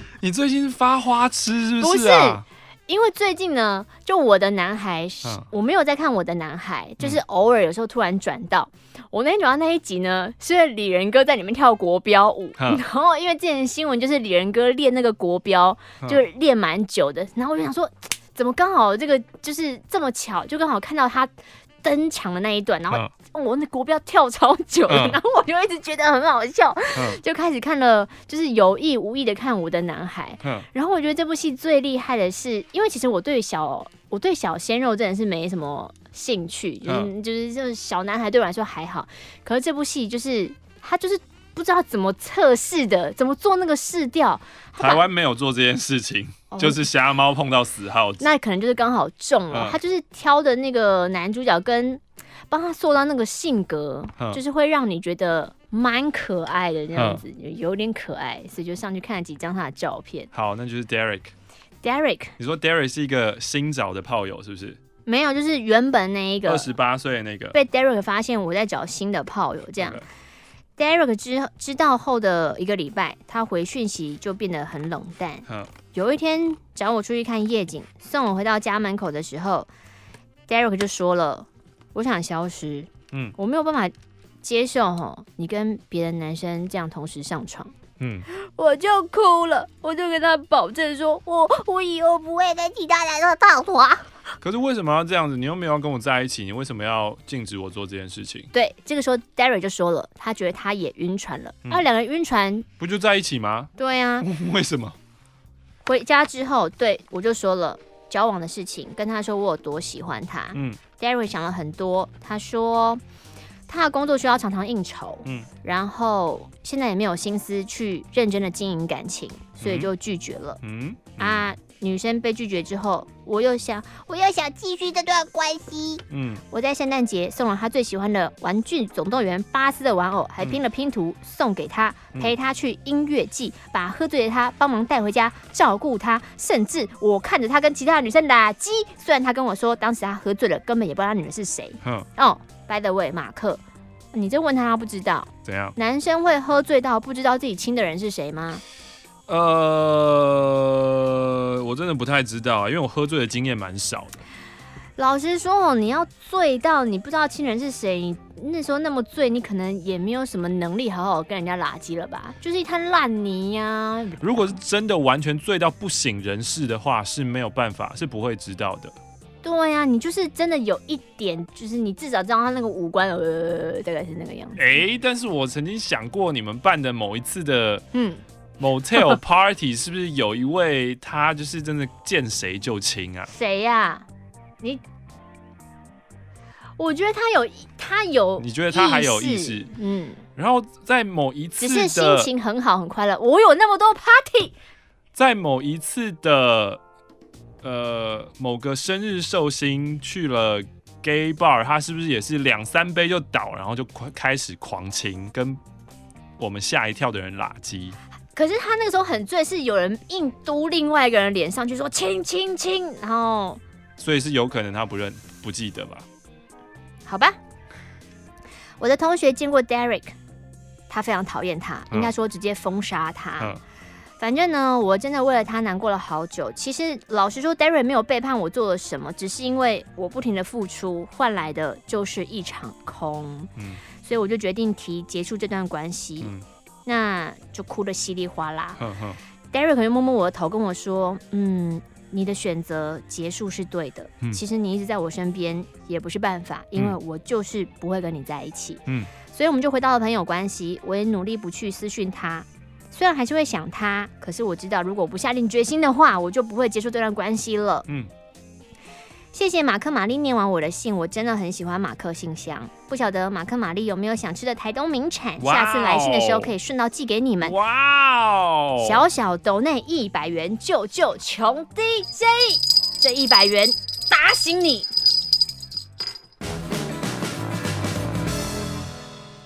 你最近是发花痴是不是啊？不是，因为最近呢，就我的男孩，嗯、我没有在看我的男孩，就是偶尔有时候突然转到。我那天转到那一集呢，是李仁哥在里面跳国标舞，然后因为之前新闻就是李仁哥练那个国标，就练蛮久的，然后我就想说，怎么刚好这个就是这么巧，就刚好看到他登场的那一段，然后我那国标跳超久的，然后我就一直觉得很好笑，就开始看了，就是有意无意的看我的男孩，然后我觉得这部戏最厉害的是，因为其实我对小我对小鲜肉真的是没什么。兴趣，嗯，就是就是小男孩对我来说还好，可是这部戏就是他就是不知道怎么测试的，怎么做那个试调。台湾没有做这件事情，哦、就是瞎猫碰到死耗子，那可能就是刚好中了。嗯、他就是挑的那个男主角跟帮他塑造那个性格，嗯、就是会让你觉得蛮可爱的这样子，嗯、有点可爱，所以就上去看了几张他的照片。好，那就是 Derek。Derek，你说 Derek 是一个新找的炮友是不是？没有，就是原本那一个二十八岁的那个被 Derek 发现我在找新的炮友，这样。Derek 知知道后的一个礼拜，他回讯息就变得很冷淡。有一天找我出去看夜景，送我回到家门口的时候，Derek 就说了：“我想消失，嗯，我没有办法接受吼，你跟别的男生这样同时上床。”嗯，我就哭了，我就跟他保证说：“我我以后不会跟其他男生上床。”可是为什么要这样子？你又没有跟我在一起，你为什么要禁止我做这件事情？对，这个时候 Derry 就说了，他觉得他也晕船了。那两、嗯、个人晕船不就在一起吗？对呀、啊。为什么？回家之后，对我就说了交往的事情，跟他说我有多喜欢他。嗯，Darry 想了很多，他说他的工作需要常常应酬，嗯，然后现在也没有心思去认真的经营感情，所以就拒绝了。嗯，嗯啊。女生被拒绝之后，我又想，我又想继续这段关系。嗯，我在圣诞节送了他最喜欢的《玩具总动员》巴斯的玩偶，还拼了拼图送给他，陪他去音乐季，把喝醉的他帮忙带回家，照顾他，甚至我看着他跟其他的女生打机。虽然他跟我说，当时他喝醉了，根本也不知道女人是谁。嗯，哦，by the way，马克，你这问他，他不知道。怎样？男生会喝醉到不知道自己亲的人是谁吗？呃，我真的不太知道啊，因为我喝醉的经验蛮少的。老实说哦，你要醉到你不知道亲人是谁，你那时候那么醉，你可能也没有什么能力好好跟人家拉机了吧？就是一滩烂泥呀、啊。如果是真的完全醉到不省人事的话，是没有办法，是不会知道的。对呀、啊，你就是真的有一点，就是你至少知道他那个五官呃，大概是那个样子。哎、欸，但是我曾经想过，你们办的某一次的嗯 Motel Party 是不是有一位他就是真的见谁就亲啊？谁呀、啊？你？我觉得他有，他有，你觉得他还有意识？嗯。然后在某一次，只是心情很好很快乐。我有那么多 party，在某一次的呃某个生日寿星去了 gay bar，他是不是也是两三杯就倒，然后就开始狂亲，跟我们吓一跳的人拉鸡？可是他那个时候很醉，是有人硬嘟另外一个人脸上去说亲亲亲，然后所以是有可能他不认不记得吧？好吧，我的同学见过 Derek。他非常讨厌他，应该说直接封杀他。嗯、反正呢，我真的为了他难过了好久。其实老实说，Darren 没有背叛我做了什么，只是因为我不停的付出换来的就是一场空。嗯，所以我就决定提结束这段关系。嗯，那就哭得稀里哗啦。嗯嗯，Darren 可能摸摸我的头，跟我说：“嗯，你的选择结束是对的。嗯，其实你一直在我身边也不是办法，因为我就是不会跟你在一起。”嗯。所以我们就回到了朋友关系，我也努力不去私讯他，虽然还是会想他，可是我知道如果不下定决心的话，我就不会结束这段关系了。嗯，谢谢马克玛丽念完我的信，我真的很喜欢马克信箱。不晓得马克玛丽有没有想吃的台东名产下次来信的时候可以顺道寄给你们。哇哦！小小斗内一百元救救穷 DJ，这一百元打醒你。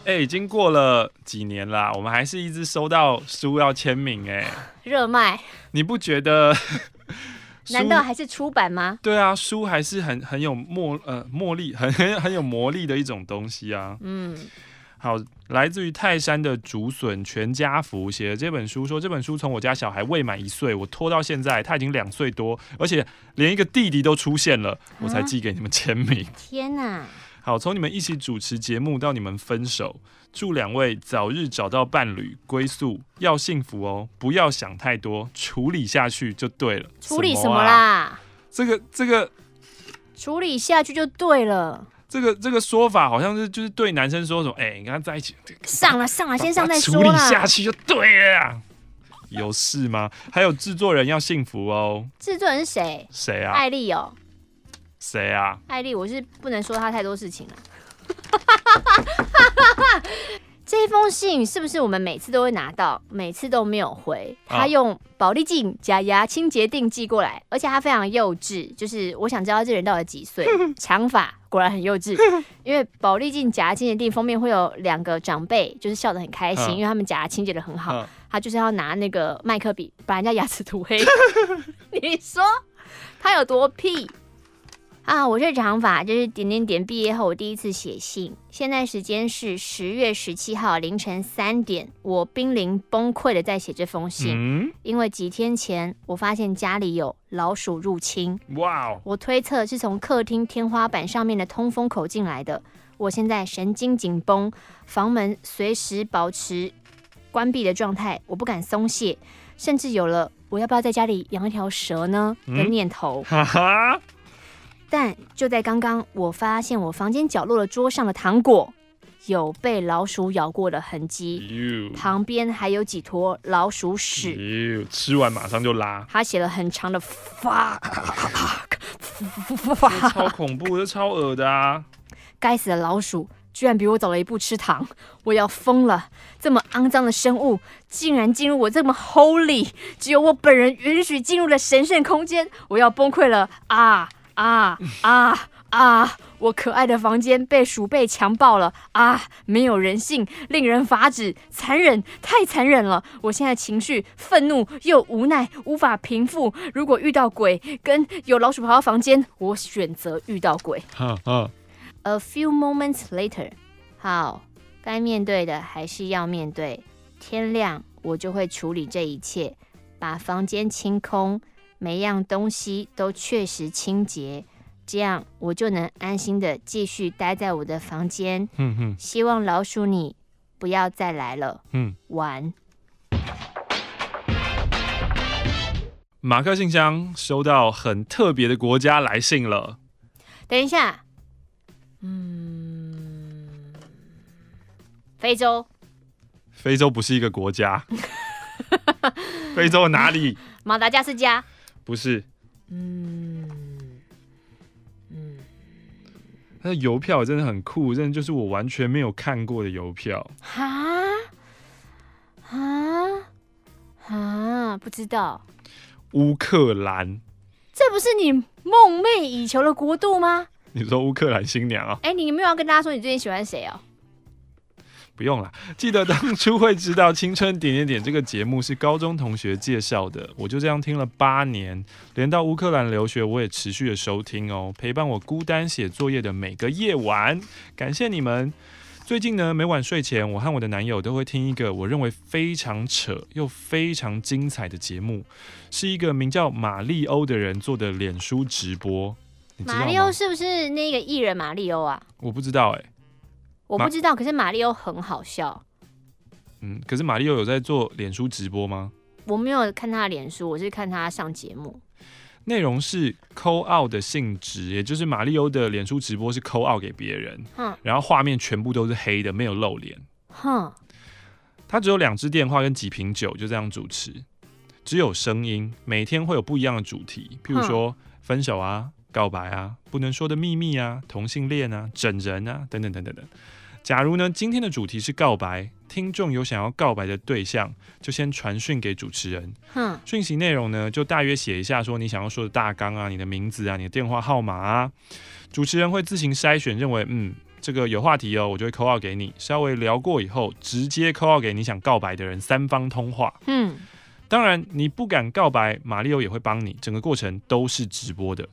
哎、欸，已经过了几年啦，我们还是一直收到书要签名哎、欸，热卖。你不觉得？难道还是出版吗？对啊，书还是很很有魔呃魔力，很很很有魔力的一种东西啊。嗯，好，来自于泰山的竹笋全家福写的这本书，说这本书从我家小孩未满一岁，我拖到现在，他已经两岁多，而且连一个弟弟都出现了，我才寄给你们签名。啊、天哪！好，从你们一起主持节目到你们分手，祝两位早日找到伴侣归宿，要幸福哦，不要想太多，处理下去就对了。处理什么啦？啊？这个这个，处理下去就对了。这个这个说法好像是就是对男生说什么？哎，你跟他在一起，上了上了，先上再说。处理下去就对了。有事吗？还有制作人要幸福哦。制作人是谁？谁啊？艾丽哦。谁啊？艾丽，我是不能说他太多事情了。这封信是不是我们每次都会拿到，每次都没有回？他用宝丽镜假牙清洁定寄过来，而且他非常幼稚。就是我想知道这人到底几岁？长发，果然很幼稚。因为宝丽镜假牙清洁定封面会有两个长辈，就是笑得很开心，因为他们假牙清洁的很好。他就是要拿那个麦克笔把人家牙齿涂黑。你说他有多屁？啊，我是长发，就是点点点。毕业后我第一次写信，现在时间是十月十七号凌晨三点，我濒临崩溃的在写这封信，嗯，因为几天前我发现家里有老鼠入侵。哇哦！我推测是从客厅天花板上面的通风口进来的。我现在神经紧绷，房门随时保持关闭的状态，我不敢松懈，甚至有了我要不要在家里养一条蛇呢的念头。哈哈。但就在刚刚，我发现我房间角落的桌上的糖果有被老鼠咬过的痕迹，旁边还有几坨老鼠屎，吃完马上就拉。他写了很长的 fuck，超恐怖，这超恶的啊！该死的老鼠居然比我早了一步吃糖，我要疯了！这么肮脏的生物竟然进入我这么 holy，只有我本人允许进入的神圣空间，我要崩溃了啊！啊啊啊！我可爱的房间被鼠辈强暴了啊！没有人性，令人发指，残忍，太残忍了！我现在情绪愤怒又无奈，无法平复。如果遇到鬼跟有老鼠跑到房间，我选择遇到鬼。A few moments later，好，该面对的还是要面对。天亮，我就会处理这一切，把房间清空。每样东西都确实清洁，这样我就能安心的继续待在我的房间。嗯哼，希望老鼠你不要再来了。嗯，完。马克信箱收到很特别的国家来信了，等一下，嗯，非洲，非洲不是一个国家，非洲哪里？马达加斯加，不是，嗯嗯，它的邮票真的很酷，真的就是我完全没有看过的邮票。哈哈哈，不知道。乌克兰，这不是你梦寐以求的国度吗？你说乌克兰新娘啊？哎、欸，你没有要跟大家说你最近喜欢谁哦？不用了，记得当初会知道《青春点点点》这个节目是高中同学介绍的，我就这样听了八年，连到乌克兰留学我也持续的收听哦，陪伴我孤单写作业的每个夜晚，感谢你们。最近呢，每晚睡前，我和我的男友都会听一个我认为非常扯又非常精彩的节目，是一个名叫马里欧的人做的脸书直播。马里欧是不是那个艺人马里欧啊？我不知道哎、欸，我不知道。可是马里欧很好笑。嗯，可是马里欧有在做脸书直播吗？我没有看他的脸书，我是看他上节目。内容是 call out 的性质，也就是马里欧的脸书直播是 call out 给别人，嗯，然后画面全部都是黑的，没有露脸，哼，他只有两支电话跟几瓶酒，就这样主持，只有声音，每天会有不一样的主题，譬如说分手啊、告白啊、不能说的秘密啊、同性恋啊、整人啊等等等等等。假如呢，今天的主题是告白，听众有想要告白的对象，就先传讯给主持人。嗯，讯息内容呢，就大约写一下，说你想要说的大纲啊，你的名字啊，你的电话号码啊。主持人会自行筛选，认为嗯，这个有话题哦，我就会 call 给你。稍微聊过以后，直接 call 给你想告白的人，三方通话。嗯，当然你不敢告白，马里欧也会帮你。整个过程都是直播的。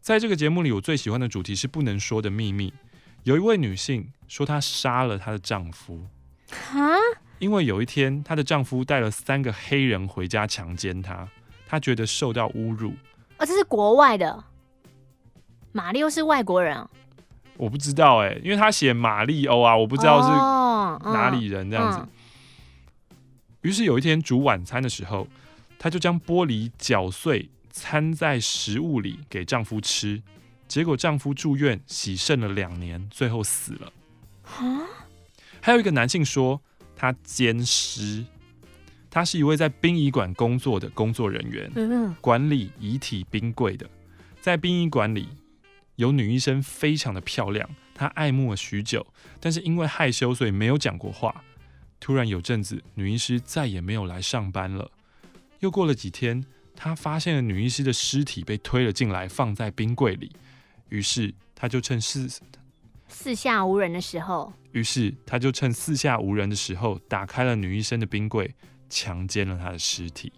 在这个节目里，我最喜欢的主题是不能说的秘密。有一位女性说，她杀了她的丈夫，哈，因为有一天她的丈夫带了三个黑人回家强奸她，她觉得受到侮辱。哦，这是国外的，马里欧是外国人啊？我不知道哎，因为他写马里欧啊，我不知道是哪里人这样子。于是有一天煮晚餐的时候，她就将玻璃搅碎掺在食物里给丈夫吃。结果丈夫住院洗肾了两年，最后死了。还有一个男性说他奸尸，他是一位在殡仪馆工作的工作人员，管理遗体冰柜的。在殡仪馆里有女医生，非常的漂亮，他爱慕了许久，但是因为害羞，所以没有讲过话。突然有阵子，女医师再也没有来上班了。又过了几天，他发现了女医师的尸体被推了进来，放在冰柜里。于是他就趁四四下无人的时候，于是他就趁四下无人的时候，打开了女医生的冰柜，强奸了她的尸体。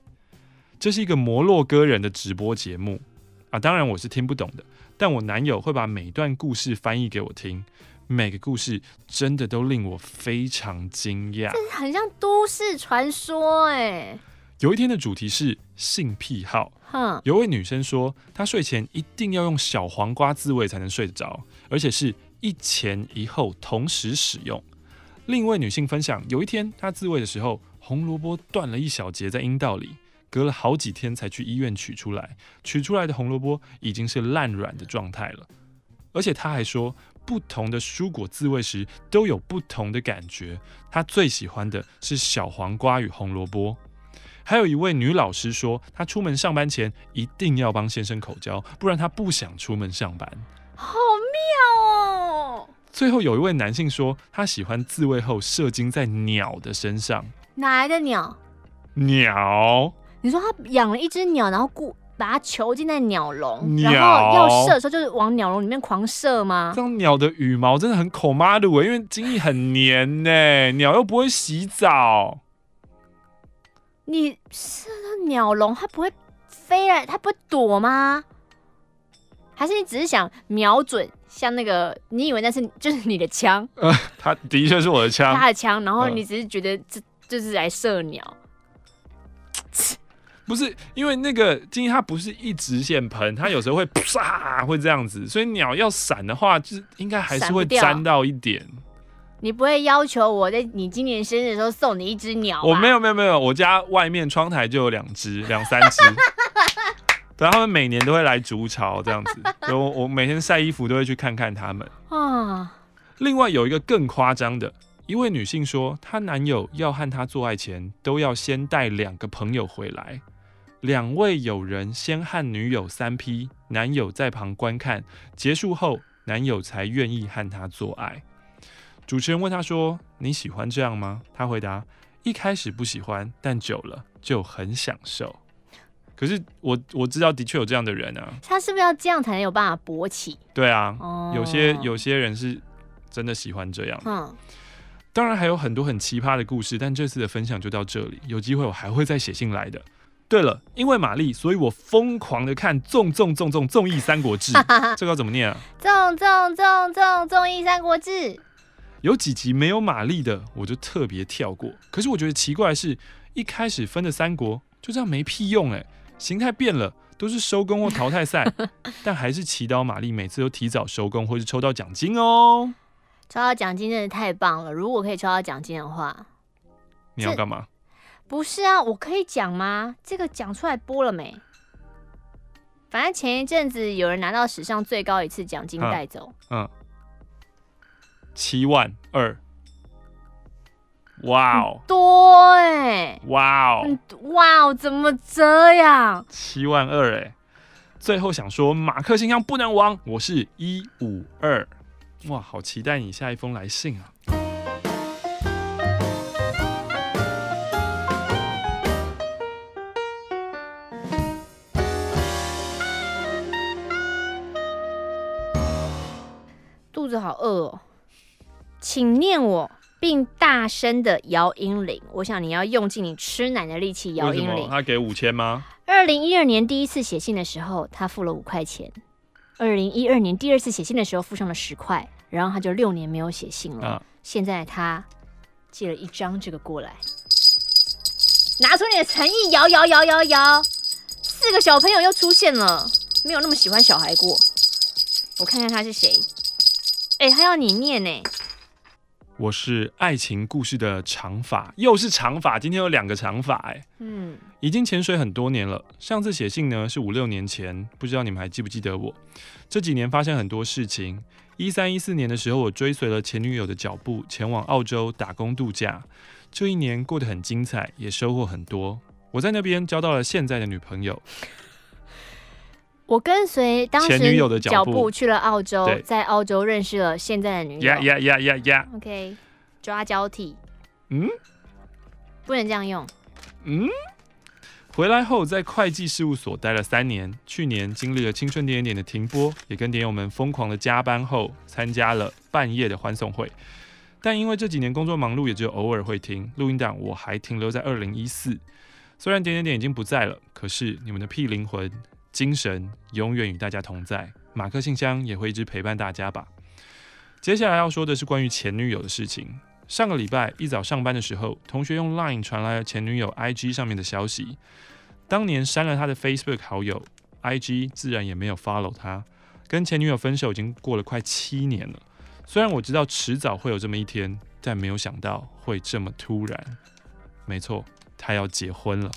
这是一个摩洛哥人的直播节目啊，当然我是听不懂的，但我男友会把每段故事翻译给我听，每个故事真的都令我非常惊讶，这很像都市传说哎。有一天的主题是性癖好。有位女生说，她睡前一定要用小黄瓜自慰才能睡得着，而且是一前一后同时使用。另一位女性分享，有一天她自慰的时候，红萝卜断了一小节在阴道里，隔了好几天才去医院取出来，取出来的红萝卜已经是烂软的状态了。而且她还说，不同的蔬果自慰时都有不同的感觉，她最喜欢的是小黄瓜与红萝卜。还有一位女老师说，她出门上班前一定要帮先生口交，不然她不想出门上班。好妙哦！最后有一位男性说，他喜欢自慰后射精在鸟的身上。哪来的鸟？鸟？你说他养了一只鸟，然后故把它囚禁在鸟笼，然后要射的时候就是往鸟笼里面狂射吗？这样鸟的羽毛真的很口妈的，因为精液很黏呢，鸟又不会洗澡。你射到鸟笼，它不会飞来，它不会躲吗？还是你只是想瞄准，像那个，你以为那是就是你的枪？呃，它的确是我的枪，他的枪，然后你只是觉得这就是来射鸟，呃、不是因为那个精液它不是一直线喷，它有时候会啪会这样子，所以鸟要闪的话，就是应该还是会沾到一点。你不会要求我在你今年生日的时候送你一只鸟？我没有没有没有，我家外面窗台就有两只两三只。对，他们每年都会来筑巢这样子，我我每天晒衣服都会去看看他们啊。另外有一个更夸张的，一位女性说，她男友要和她做爱前，都要先带两个朋友回来，两位友人先和女友三 P，男友在旁观看，结束后男友才愿意和她做爱。主持人问他说：“你喜欢这样吗？”他回答：“一开始不喜欢，但久了就很享受。”可是我我知道的确有这样的人啊，他是不是要这样才能有办法勃起？对啊，哦、有些有些人是真的喜欢这样。嗯，当然还有很多很奇葩的故事，但这次的分享就到这里。有机会我还会再写信来的。对了，因为玛丽，所以我疯狂的看综综综综综艺《三国志》，这个要怎么念啊？综综综综综艺《三国志》。有几集没有玛丽的，我就特别跳过。可是我觉得奇怪的是，一开始分的三国就这样没屁用哎、欸。形态变了，都是收工或淘汰赛，但还是祈祷玛丽每次都提早收工，或是抽到奖金哦。抽到奖金真的太棒了！如果可以抽到奖金的话，你要干嘛？不是啊，我可以讲吗？这个讲出来播了没？反正前一阵子有人拿到史上最高一次奖金带走，嗯，七万二。哇哦，多哎！哇哦，哇哦，怎么这样？七万二哎！最后想说，马克信箱不能亡，我是一五二。哇，好期待你下一封来信啊！肚子好饿哦，请念我。并大声的摇音铃，我想你要用尽你吃奶的力气摇音铃。他给五千吗？二零一二年第一次写信的时候，他付了五块钱。二零一二年第二次写信的时候，付上了十块，然后他就六年没有写信了。啊、现在他寄了一张这个过来，拿出你的诚意，摇摇摇摇摇。四个小朋友又出现了，没有那么喜欢小孩过。我看看他是谁？哎，他要你念呢。我是爱情故事的长发，又是长发，今天有两个长发哎，嗯，已经潜水很多年了。上次写信呢是五六年前，不知道你们还记不记得我？这几年发生很多事情。一三一四年的时候，我追随了前女友的脚步，前往澳洲打工度假。这一年过得很精彩，也收获很多。我在那边交到了现在的女朋友。我跟随当时女友的脚步去了澳洲，在澳洲认识了现在的女友。呀呀呀呀呀！OK，抓交替。嗯，不能这样用。嗯，回来后在会计事务所待了三年，去年经历了青春点点点的停播，也跟点友们疯狂的加班后，参加了半夜的欢送会。但因为这几年工作忙碌，也只有偶尔会听录音档。我还停留在二零一四，虽然点点点已经不在了，可是你们的屁灵魂。精神永远与大家同在，马克信箱也会一直陪伴大家吧。接下来要说的是关于前女友的事情。上个礼拜一早上班的时候，同学用 Line 传来了前女友 IG 上面的消息。当年删了他的 Facebook 好友，IG 自然也没有 follow 他。跟前女友分手已经过了快七年了。虽然我知道迟早会有这么一天，但没有想到会这么突然。没错，他要结婚了。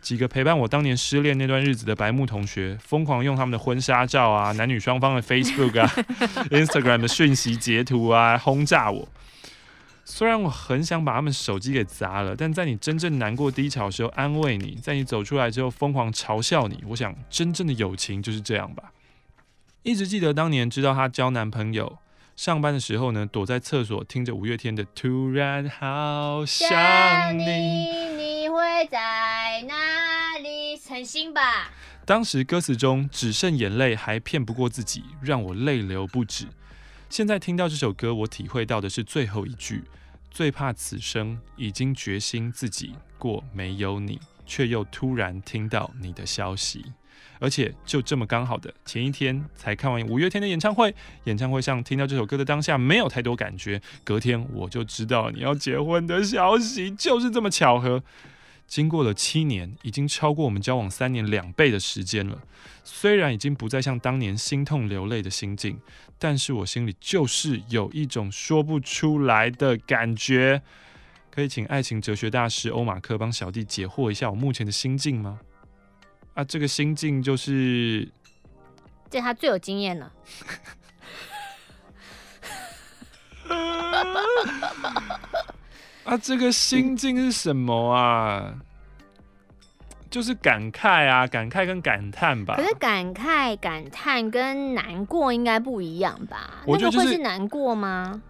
几个陪伴我当年失恋那段日子的白木同学，疯狂用他们的婚纱照啊、男女双方的 Facebook 啊、Instagram 的讯息截图啊轰炸我。虽然我很想把他们手机给砸了，但在你真正难过低潮的时候安慰你，在你走出来之后疯狂嘲笑你。我想真正的友情就是这样吧。一直记得当年知道她交男朋友，上班的时候呢，躲在厕所听着五月天的《突然好想你》。你会在哪里？诚心吧。当时歌词中只剩眼泪，还骗不过自己，让我泪流不止。现在听到这首歌，我体会到的是最后一句：最怕此生已经决心自己过没有你，却又突然听到你的消息。而且就这么刚好的前一天才看完五月天的演唱会，演唱会上听到这首歌的当下没有太多感觉，隔天我就知道你要结婚的消息，就是这么巧合。经过了七年，已经超过我们交往三年两倍的时间了。虽然已经不再像当年心痛流泪的心境，但是我心里就是有一种说不出来的感觉。可以请爱情哲学大师欧马克帮小弟解惑一下我目前的心境吗？啊，这个心境就是，这他最有经验了。啊，这个心境是什么啊？就是感慨啊，感慨跟感叹吧。可是感慨、感叹跟难过应该不一样吧？我觉得、会是难过吗？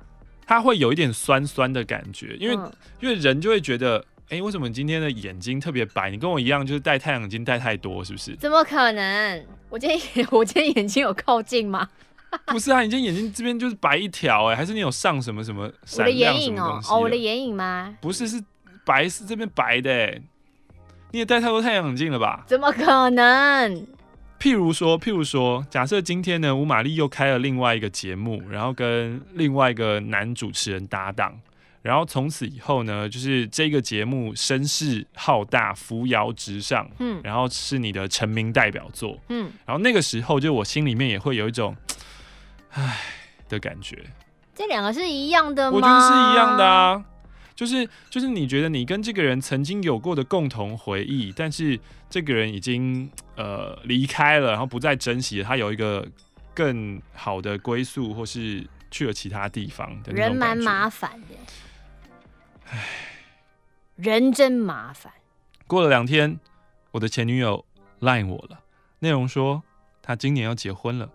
他会有一点酸酸的感觉，因为、嗯、因为人就会觉得，哎、欸，为什么你今天的眼睛特别白？你跟我一样，就是戴太阳镜戴太多，是不是？怎么可能？我今天我今天眼睛有靠近吗？不是啊，你今天眼睛这边就是白一条，哎，还是你有上什么什么闪亮什么东西？哦，我的眼影吗？不是，是白，是这边白的，哎。你也戴太多太阳镜了吧？怎么可能？譬如说，譬如说，假设今天呢，吴玛丽又开了另外一个节目，然后跟另外一个男主持人搭档，然后从此以后呢，就是这个节目声势浩大，扶摇直上，嗯，然后是你的成名代表作，嗯，然后那个时候，就我心里面也会有一种，唉的感觉。这两个是一样的吗？我觉得是一样的啊。就是就是，你觉得你跟这个人曾经有过的共同回忆，但是这个人已经呃离开了，然后不再珍惜了，他有一个更好的归宿，或是去了其他地方的。人蛮麻烦的，唉，人真麻烦。过了两天，我的前女友 line 我了，内容说她今年要结婚了，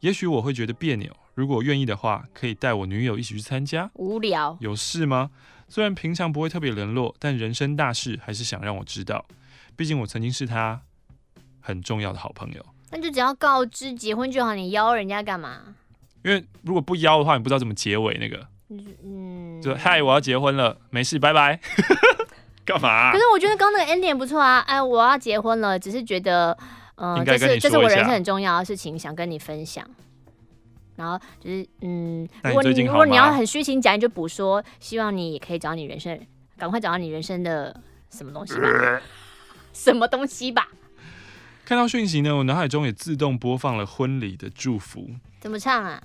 也许我会觉得别扭。如果愿意的话，可以带我女友一起去参加。无聊，有事吗？虽然平常不会特别联络，但人生大事还是想让我知道。毕竟我曾经是他很重要的好朋友。那就只要告知结婚就好，你邀人家干嘛？因为如果不邀的话，你不知道怎么结尾那个。嗯，就嗨，我要结婚了，没事，拜拜。干嘛啊？可是我觉得刚刚那个 ending 不错啊。哎，我要结婚了，只是觉得，嗯、呃，这是这是我人生很重要的事情，想跟你分享。然后就是，嗯，如果你，你如果你要很虚情假意，就补说，希望你也可以找你人生，赶快找到你人生的什么东西吧，呃、什么东西吧。看到讯息呢，我脑海中也自动播放了婚礼的祝福。怎么唱啊？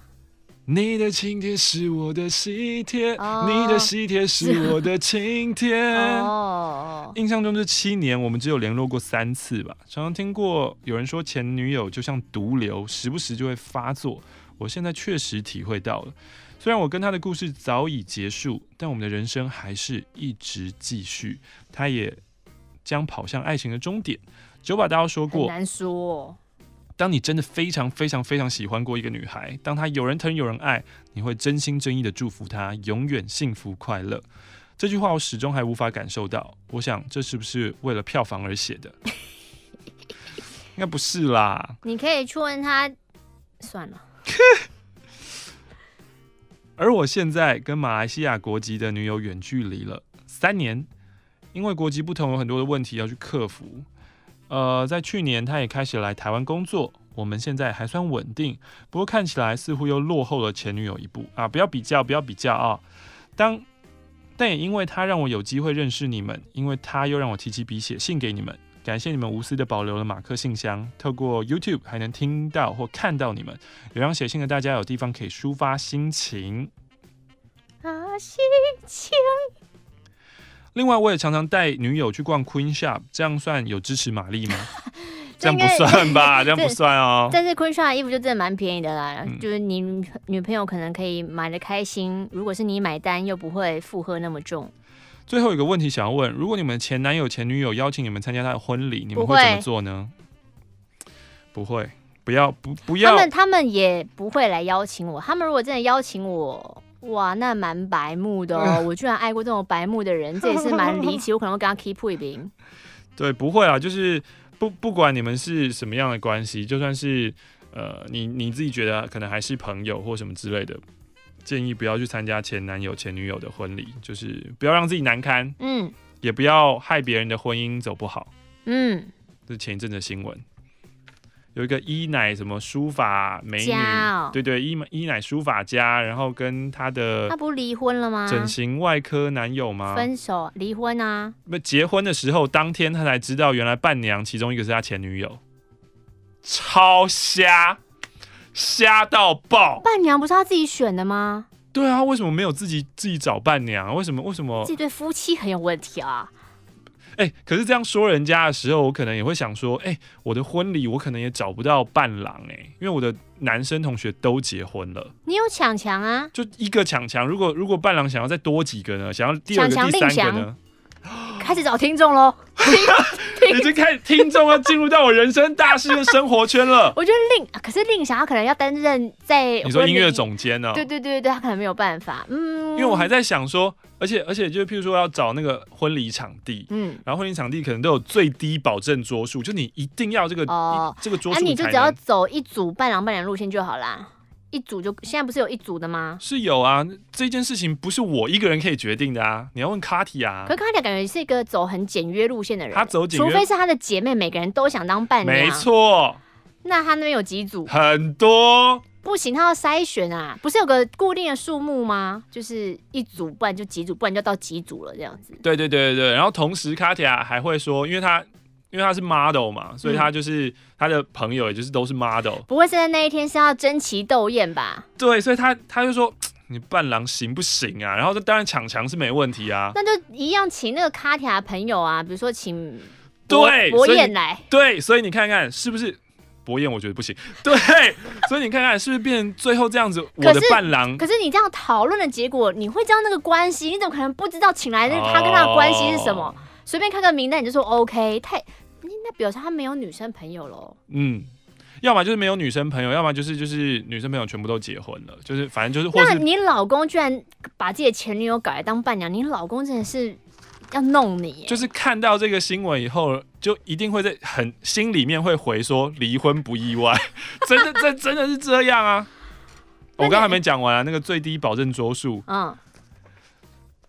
你的请帖是我的喜帖，哦、你的喜帖是我的请帖。哦，印象中这七年，我们只有联络过三次吧。常常听过有人说，前女友就像毒瘤，时不时就会发作。我现在确实体会到了，虽然我跟他的故事早已结束，但我们的人生还是一直继续。他也将跑向爱情的终点。九把刀说过，难说哦。当你真的非常非常非常喜欢过一个女孩，当她有人疼有人爱，你会真心真意的祝福她永远幸福快乐。这句话我始终还无法感受到。我想这是不是为了票房而写的？应该不是啦。你可以去问他，算了。而我现在跟马来西亚国籍的女友远距离了三年，因为国籍不同，有很多的问题要去克服。呃，在去年，他也开始来台湾工作，我们现在还算稳定，不过看起来似乎又落后了前女友一步啊！不要比较，不要比较啊！当但也因为他让我有机会认识你们，因为他又让我提起笔写信给你们。感谢你们无私的保留了马克信箱，透过 YouTube 还能听到或看到你们，也让写信的大家有地方可以抒发心情。啊，心情。另外，我也常常带女友去逛 Queen Shop，这样算有支持玛丽吗？这样不算吧，这样不算哦。但是 Queen Shop 的衣服就真的蛮便宜的啦，嗯、就是你女朋友可能可以买的开心，如果是你买单，又不会负荷那么重。最后一个问题想要问：如果你们前男友、前女友邀请你们参加他的婚礼，你们会怎么做呢？不会，不要，不不要。他们他们也不会来邀请我。他们如果真的邀请我，哇，那蛮白目的哦。我居然爱过这种白目的人，这也是蛮离奇。我可能会跟他 keep 一瓶。对，不会啊，就是不不管你们是什么样的关系，就算是呃，你你自己觉得可能还是朋友或什么之类的。建议不要去参加前男友、前女友的婚礼，就是不要让自己难堪，嗯，也不要害别人的婚姻走不好，嗯。这是前一阵的新闻，有一个伊奶什么书法美女，哦、对对，伊伊奶书法家，然后跟他的他不离婚了吗？整形外科男友吗？分手离婚啊？不，结婚的时候当天他才知道，原来伴娘其中一个是他前女友，超瞎。瞎到爆！伴娘不是他自己选的吗？对啊，为什么没有自己自己找伴娘？为什么？为什么？这对夫妻很有问题啊！哎、欸，可是这样说人家的时候，我可能也会想说，哎、欸，我的婚礼我可能也找不到伴郎哎、欸，因为我的男生同学都结婚了。你有抢强啊？就一个抢强，如果如果伴郎想要再多几个呢？想要第二个、第三个呢？开始找听众喽。已经开始听众要进入到我人生大事的生活圈了。我觉得令，可是令想要可能要担任在你说音乐总监呢？对对对对，他可能没有办法。嗯，因为我还在想说，而且而且就是譬如说要找那个婚礼场地，嗯，然后婚礼场地可能都有最低保证桌数，就你一定要这个哦这个桌数，那、啊、你就只要走一组伴郎伴娘路线就好啦。一组就现在不是有一组的吗？是有啊，这件事情不是我一个人可以决定的啊，你要问卡提亚。可是卡提亚感觉是一个走很简约路线的人，他走简约，除非是他的姐妹每个人都想当伴娘。没错。那他那边有几组？很多。不行，他要筛选啊，不是有个固定的数目吗？就是一组，不然就几组，不然就到几组了这样子。对对对对对，然后同时卡提亚还会说，因为他。因为他是 model 嘛，所以他就是他的朋友，也就是都是 model。不会是在那一天是要争奇斗艳吧？对，所以他他就说 你伴郎行不行啊？然后这当然抢强是没问题啊。那就一样请那个卡提亚朋友啊，比如说请对博彦来。对，所以你看看是不是博彦？我觉得不行。对，所以你看看是不是变成最后这样子？我的伴郎。可是你这样讨论的结果，你会知道那个关系？你怎么可能不知道请来的他跟他的关系是什么？哦随便看个名单你就说 OK，太那表示他没有女生朋友喽。嗯，要么就是没有女生朋友，要么就是就是女生朋友全部都结婚了，就是反正就是或是。那你老公居然把自己的前女友搞来当伴娘，你老公真的是要弄你。就是看到这个新闻以后，就一定会在很心里面会回说离婚不意外，真的这真的是这样啊！我刚刚还没讲完啊，那个最低保证桌数，嗯。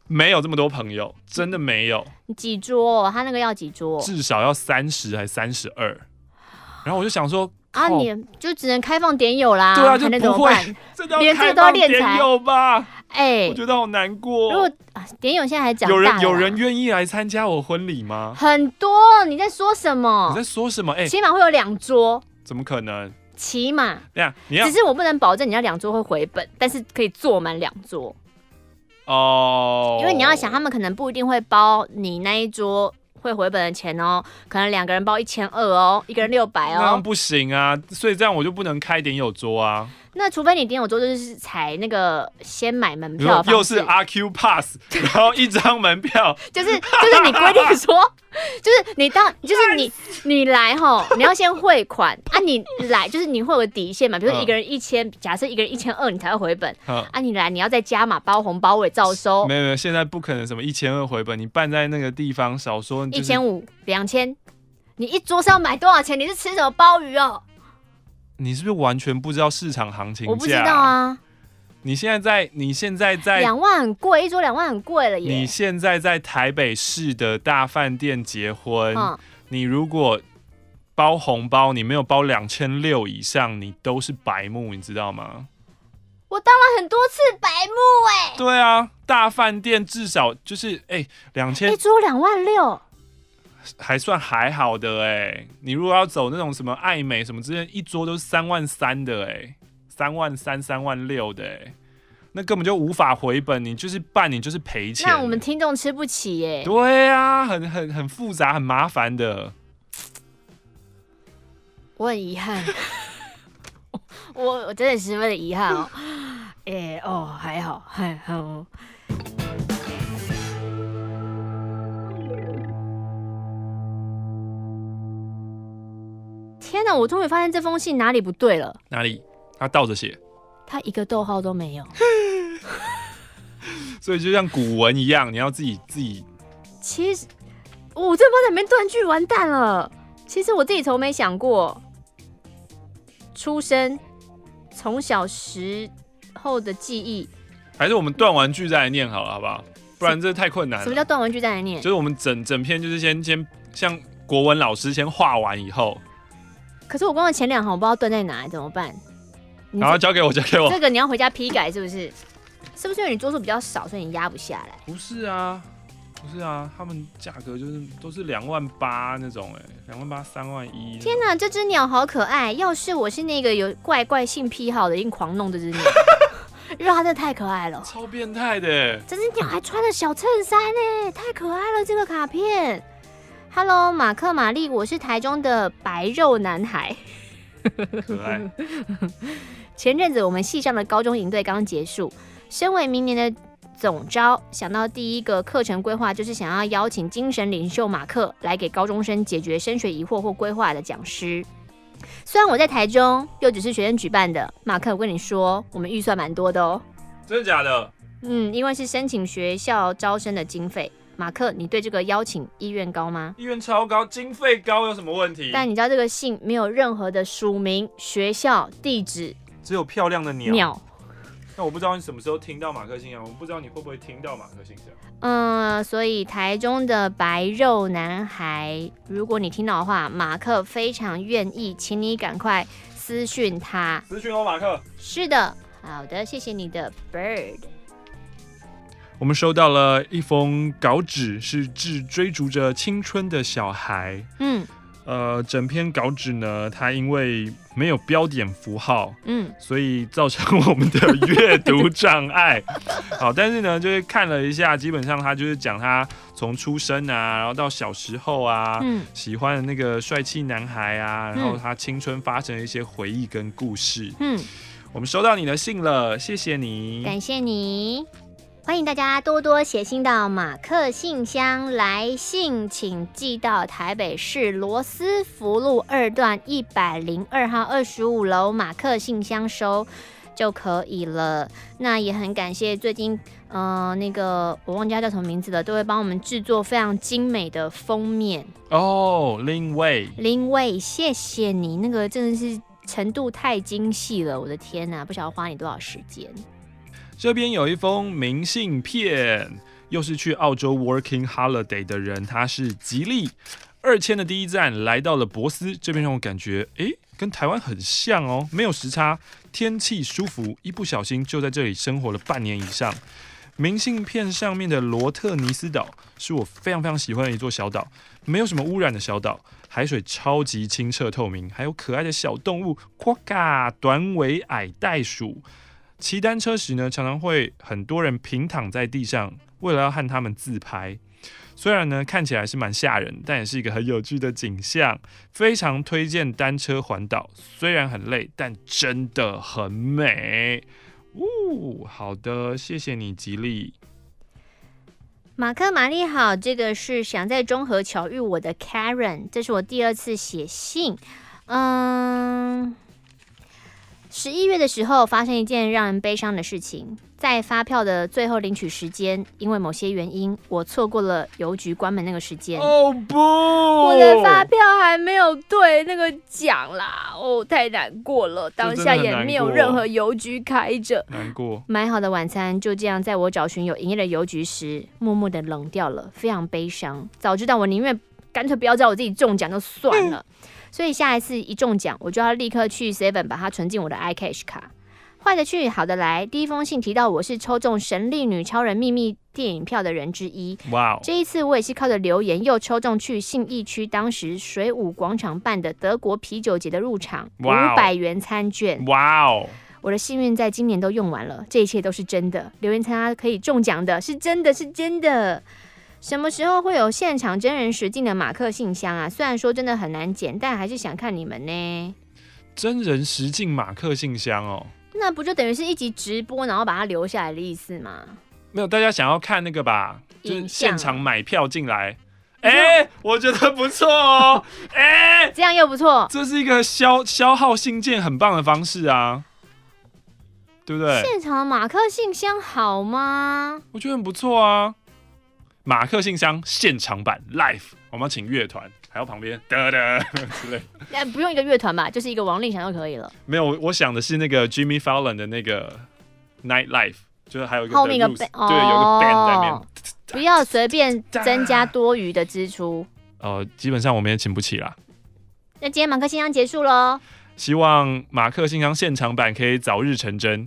没有这么多朋友，真的没有。几桌？他那个要几桌？至少要三十还三十二。然后我就想说，啊，你就只能开放点友啦。对啊，就不会，连这个都要敛财吧？哎、欸，我觉得好难过。如果点友现在还讲，有人有人愿意来参加我婚礼吗？很多。你在说什么？你在说什么？哎、欸，起码会有两桌。怎么可能？起码。你要只是我不能保证你要两桌会回本，但是可以坐满两桌。哦，oh, 因为你要想，他们可能不一定会包你那一桌会回本的钱哦，可能两个人包一千二哦，一个人六百哦，那不行啊，所以这样我就不能开点友桌啊。那除非你点我桌就是才那个先买门票，又是阿 Q Pass，然后一张门票，就是就是你规定说，就是你到就是你你来吼，你要先汇款。啊，你来就是你会有个底线嘛，比如说一个人一千、嗯，假设一个人一千二，你才会回本，嗯、啊，你来你要再加码包红包我也照收，没有没有，现在不可能什么一千二回本，你办在那个地方少说一千五两千，你一桌是要买多少钱？你是吃什么鲍鱼哦？你是不是完全不知道市场行情价？我不知道啊。你现在在，你现在在两万很贵，一桌两万很贵了耶。你现在在台北市的大饭店结婚，嗯、你如果包红包，你没有包两千六以上，你都是白目，你知道吗？我当了很多次白目哎。对啊，大饭店至少就是哎两千，欸、2, 000, 一桌两万六。还算还好的哎、欸，你如果要走那种什么爱美什么之类，一桌都是三万三的哎、欸，三万三、三万六的哎、欸，那根本就无法回本，你就是办，你就是赔钱。那我们听众吃不起耶、欸。对啊，很很很复杂，很麻烦的。我很遗憾，我我真的十分的遗憾哦。哎、欸、哦，还好还好。天哪！我终于发现这封信哪里不对了。哪里？他倒着写，他一个逗号都没有。所以就像古文一样，你要自己自己。其实我这帮里面断句完蛋了。其实我自己从没想过，出生、从小时候的记忆，还是我们断完句再来念好了，好不好？不然这太困难了。什么叫断完句再来念？就是我们整整篇就是先先像国文老师先画完以后。可是我光前两行我不知道断在哪，怎么办？然后交给我，交给我。这个你要回家批改是不是？是不是因为你桌数比较少，所以你压不下来？不是啊，不是啊，他们价格就是都是两万八那种、欸，哎，两万八三万一。天哪，这只鸟好可爱！要是我是那个有怪怪性癖好的，一定狂弄这只鸟，因为它真的太可爱了，超变态的。这只鸟还穿了小衬衫呢，太可爱了！这个卡片。Hello，马克玛丽，我是台中的白肉男孩。可爱。前阵子我们系上的高中营队刚结束，身为明年的总招，想到第一个课程规划就是想要邀请精神领袖马克来给高中生解决升学疑惑或规划的讲师。虽然我在台中，又只是学生举办的，马克，我跟你说，我们预算蛮多的哦。真的假的？嗯，因为是申请学校招生的经费。马克，你对这个邀请意愿高吗？意愿超高，经费高有什么问题？但你知道这个信没有任何的署名、学校、地址，只有漂亮的鸟。鸟。那我不知道你什么时候听到马克信箱，我不知道你会不会听到马克信箱。嗯，所以台中的白肉男孩，如果你听到的话，马克非常愿意，请你赶快私讯他。私讯我，马克。是的，好的，谢谢你的 bird。我们收到了一封稿纸，是致追逐着青春的小孩。嗯，呃，整篇稿纸呢，它因为没有标点符号，嗯，所以造成我们的阅读障碍。好，但是呢，就是看了一下，基本上他就是讲他从出生啊，然后到小时候啊，嗯，喜欢的那个帅气男孩啊，然后他青春发生的一些回忆跟故事。嗯，我们收到你的信了，谢谢你，感谢你。欢迎大家多多写信到马克信箱，来信请寄到台北市罗斯福路二段一百零二号二十五楼马克信箱收就可以了。那也很感谢最近，嗯、呃，那个我忘记他叫什么名字了，都会帮我们制作非常精美的封面哦。林伟，林伟，谢谢你，那个真的是程度太精细了，我的天哪，不晓得花你多少时间。这边有一封明信片，又是去澳洲 working holiday 的人，他是吉利。二千的第一站来到了博斯，这边让我感觉，诶，跟台湾很像哦，没有时差，天气舒服，一不小心就在这里生活了半年以上。明信片上面的罗特尼斯岛是我非常非常喜欢的一座小岛，没有什么污染的小岛，海水超级清澈透明，还有可爱的小动物，夸嘎，短尾矮袋鼠。骑单车时呢，常常会很多人平躺在地上，为了要和他们自拍。虽然呢看起来是蛮吓人，但也是一个很有趣的景象。非常推荐单车环岛，虽然很累，但真的很美。呜，好的，谢谢你，吉利。马克玛丽好，这个是想在中和巧遇我的 Karen，这是我第二次写信。嗯。十一月的时候，发生一件让人悲伤的事情。在发票的最后领取时间，因为某些原因，我错过了邮局关门那个时间。哦不！我的发票还没有对那个奖啦，哦，太难过了。当下也没有任何邮局开着，难过。买好的晚餐就这样在我找寻有营业的邮局时，默默的冷掉了，非常悲伤。早知道我宁愿干脆不要知道我自己中奖就算了。嗯 所以下一次一中奖，我就要立刻去 Seven 把它存进我的 iCash 卡。坏的去，好的来。第一封信提到我是抽中《神力女超人秘密》电影票的人之一。哇哦！这一次我也是靠着留言又抽中去信义区当时水舞广场办的德国啤酒节的入场五百元餐券。哇哦！我的幸运在今年都用完了，这一切都是真的。留言参加可以中奖的，是真的是真的。什么时候会有现场真人实境的马克信箱啊？虽然说真的很难剪，但还是想看你们呢。真人实境马克信箱哦，那不就等于是一集直播，然后把它留下来的意思吗？没有，大家想要看那个吧？就是现场买票进来。哎、欸，我觉得不错哦。哎、欸，这样又不错，这是一个消消耗信件很棒的方式啊，对不对？现场马克信箱好吗？我觉得很不错啊。马克信箱现场版 live，我们要请乐团，还有旁边哒哒 之类。哎，不用一个乐团吧，就是一个王力宏就可以了。没有，我想的是那个 Jimmy Fallon 的那个 Night Life，就是还有一个后面一个 band，对，有个 band 在面。不要随便增加多余的支出。呃，基本上我们也请不起啦。那今天马克信箱结束喽。希望马克信箱现场版可以早日成真。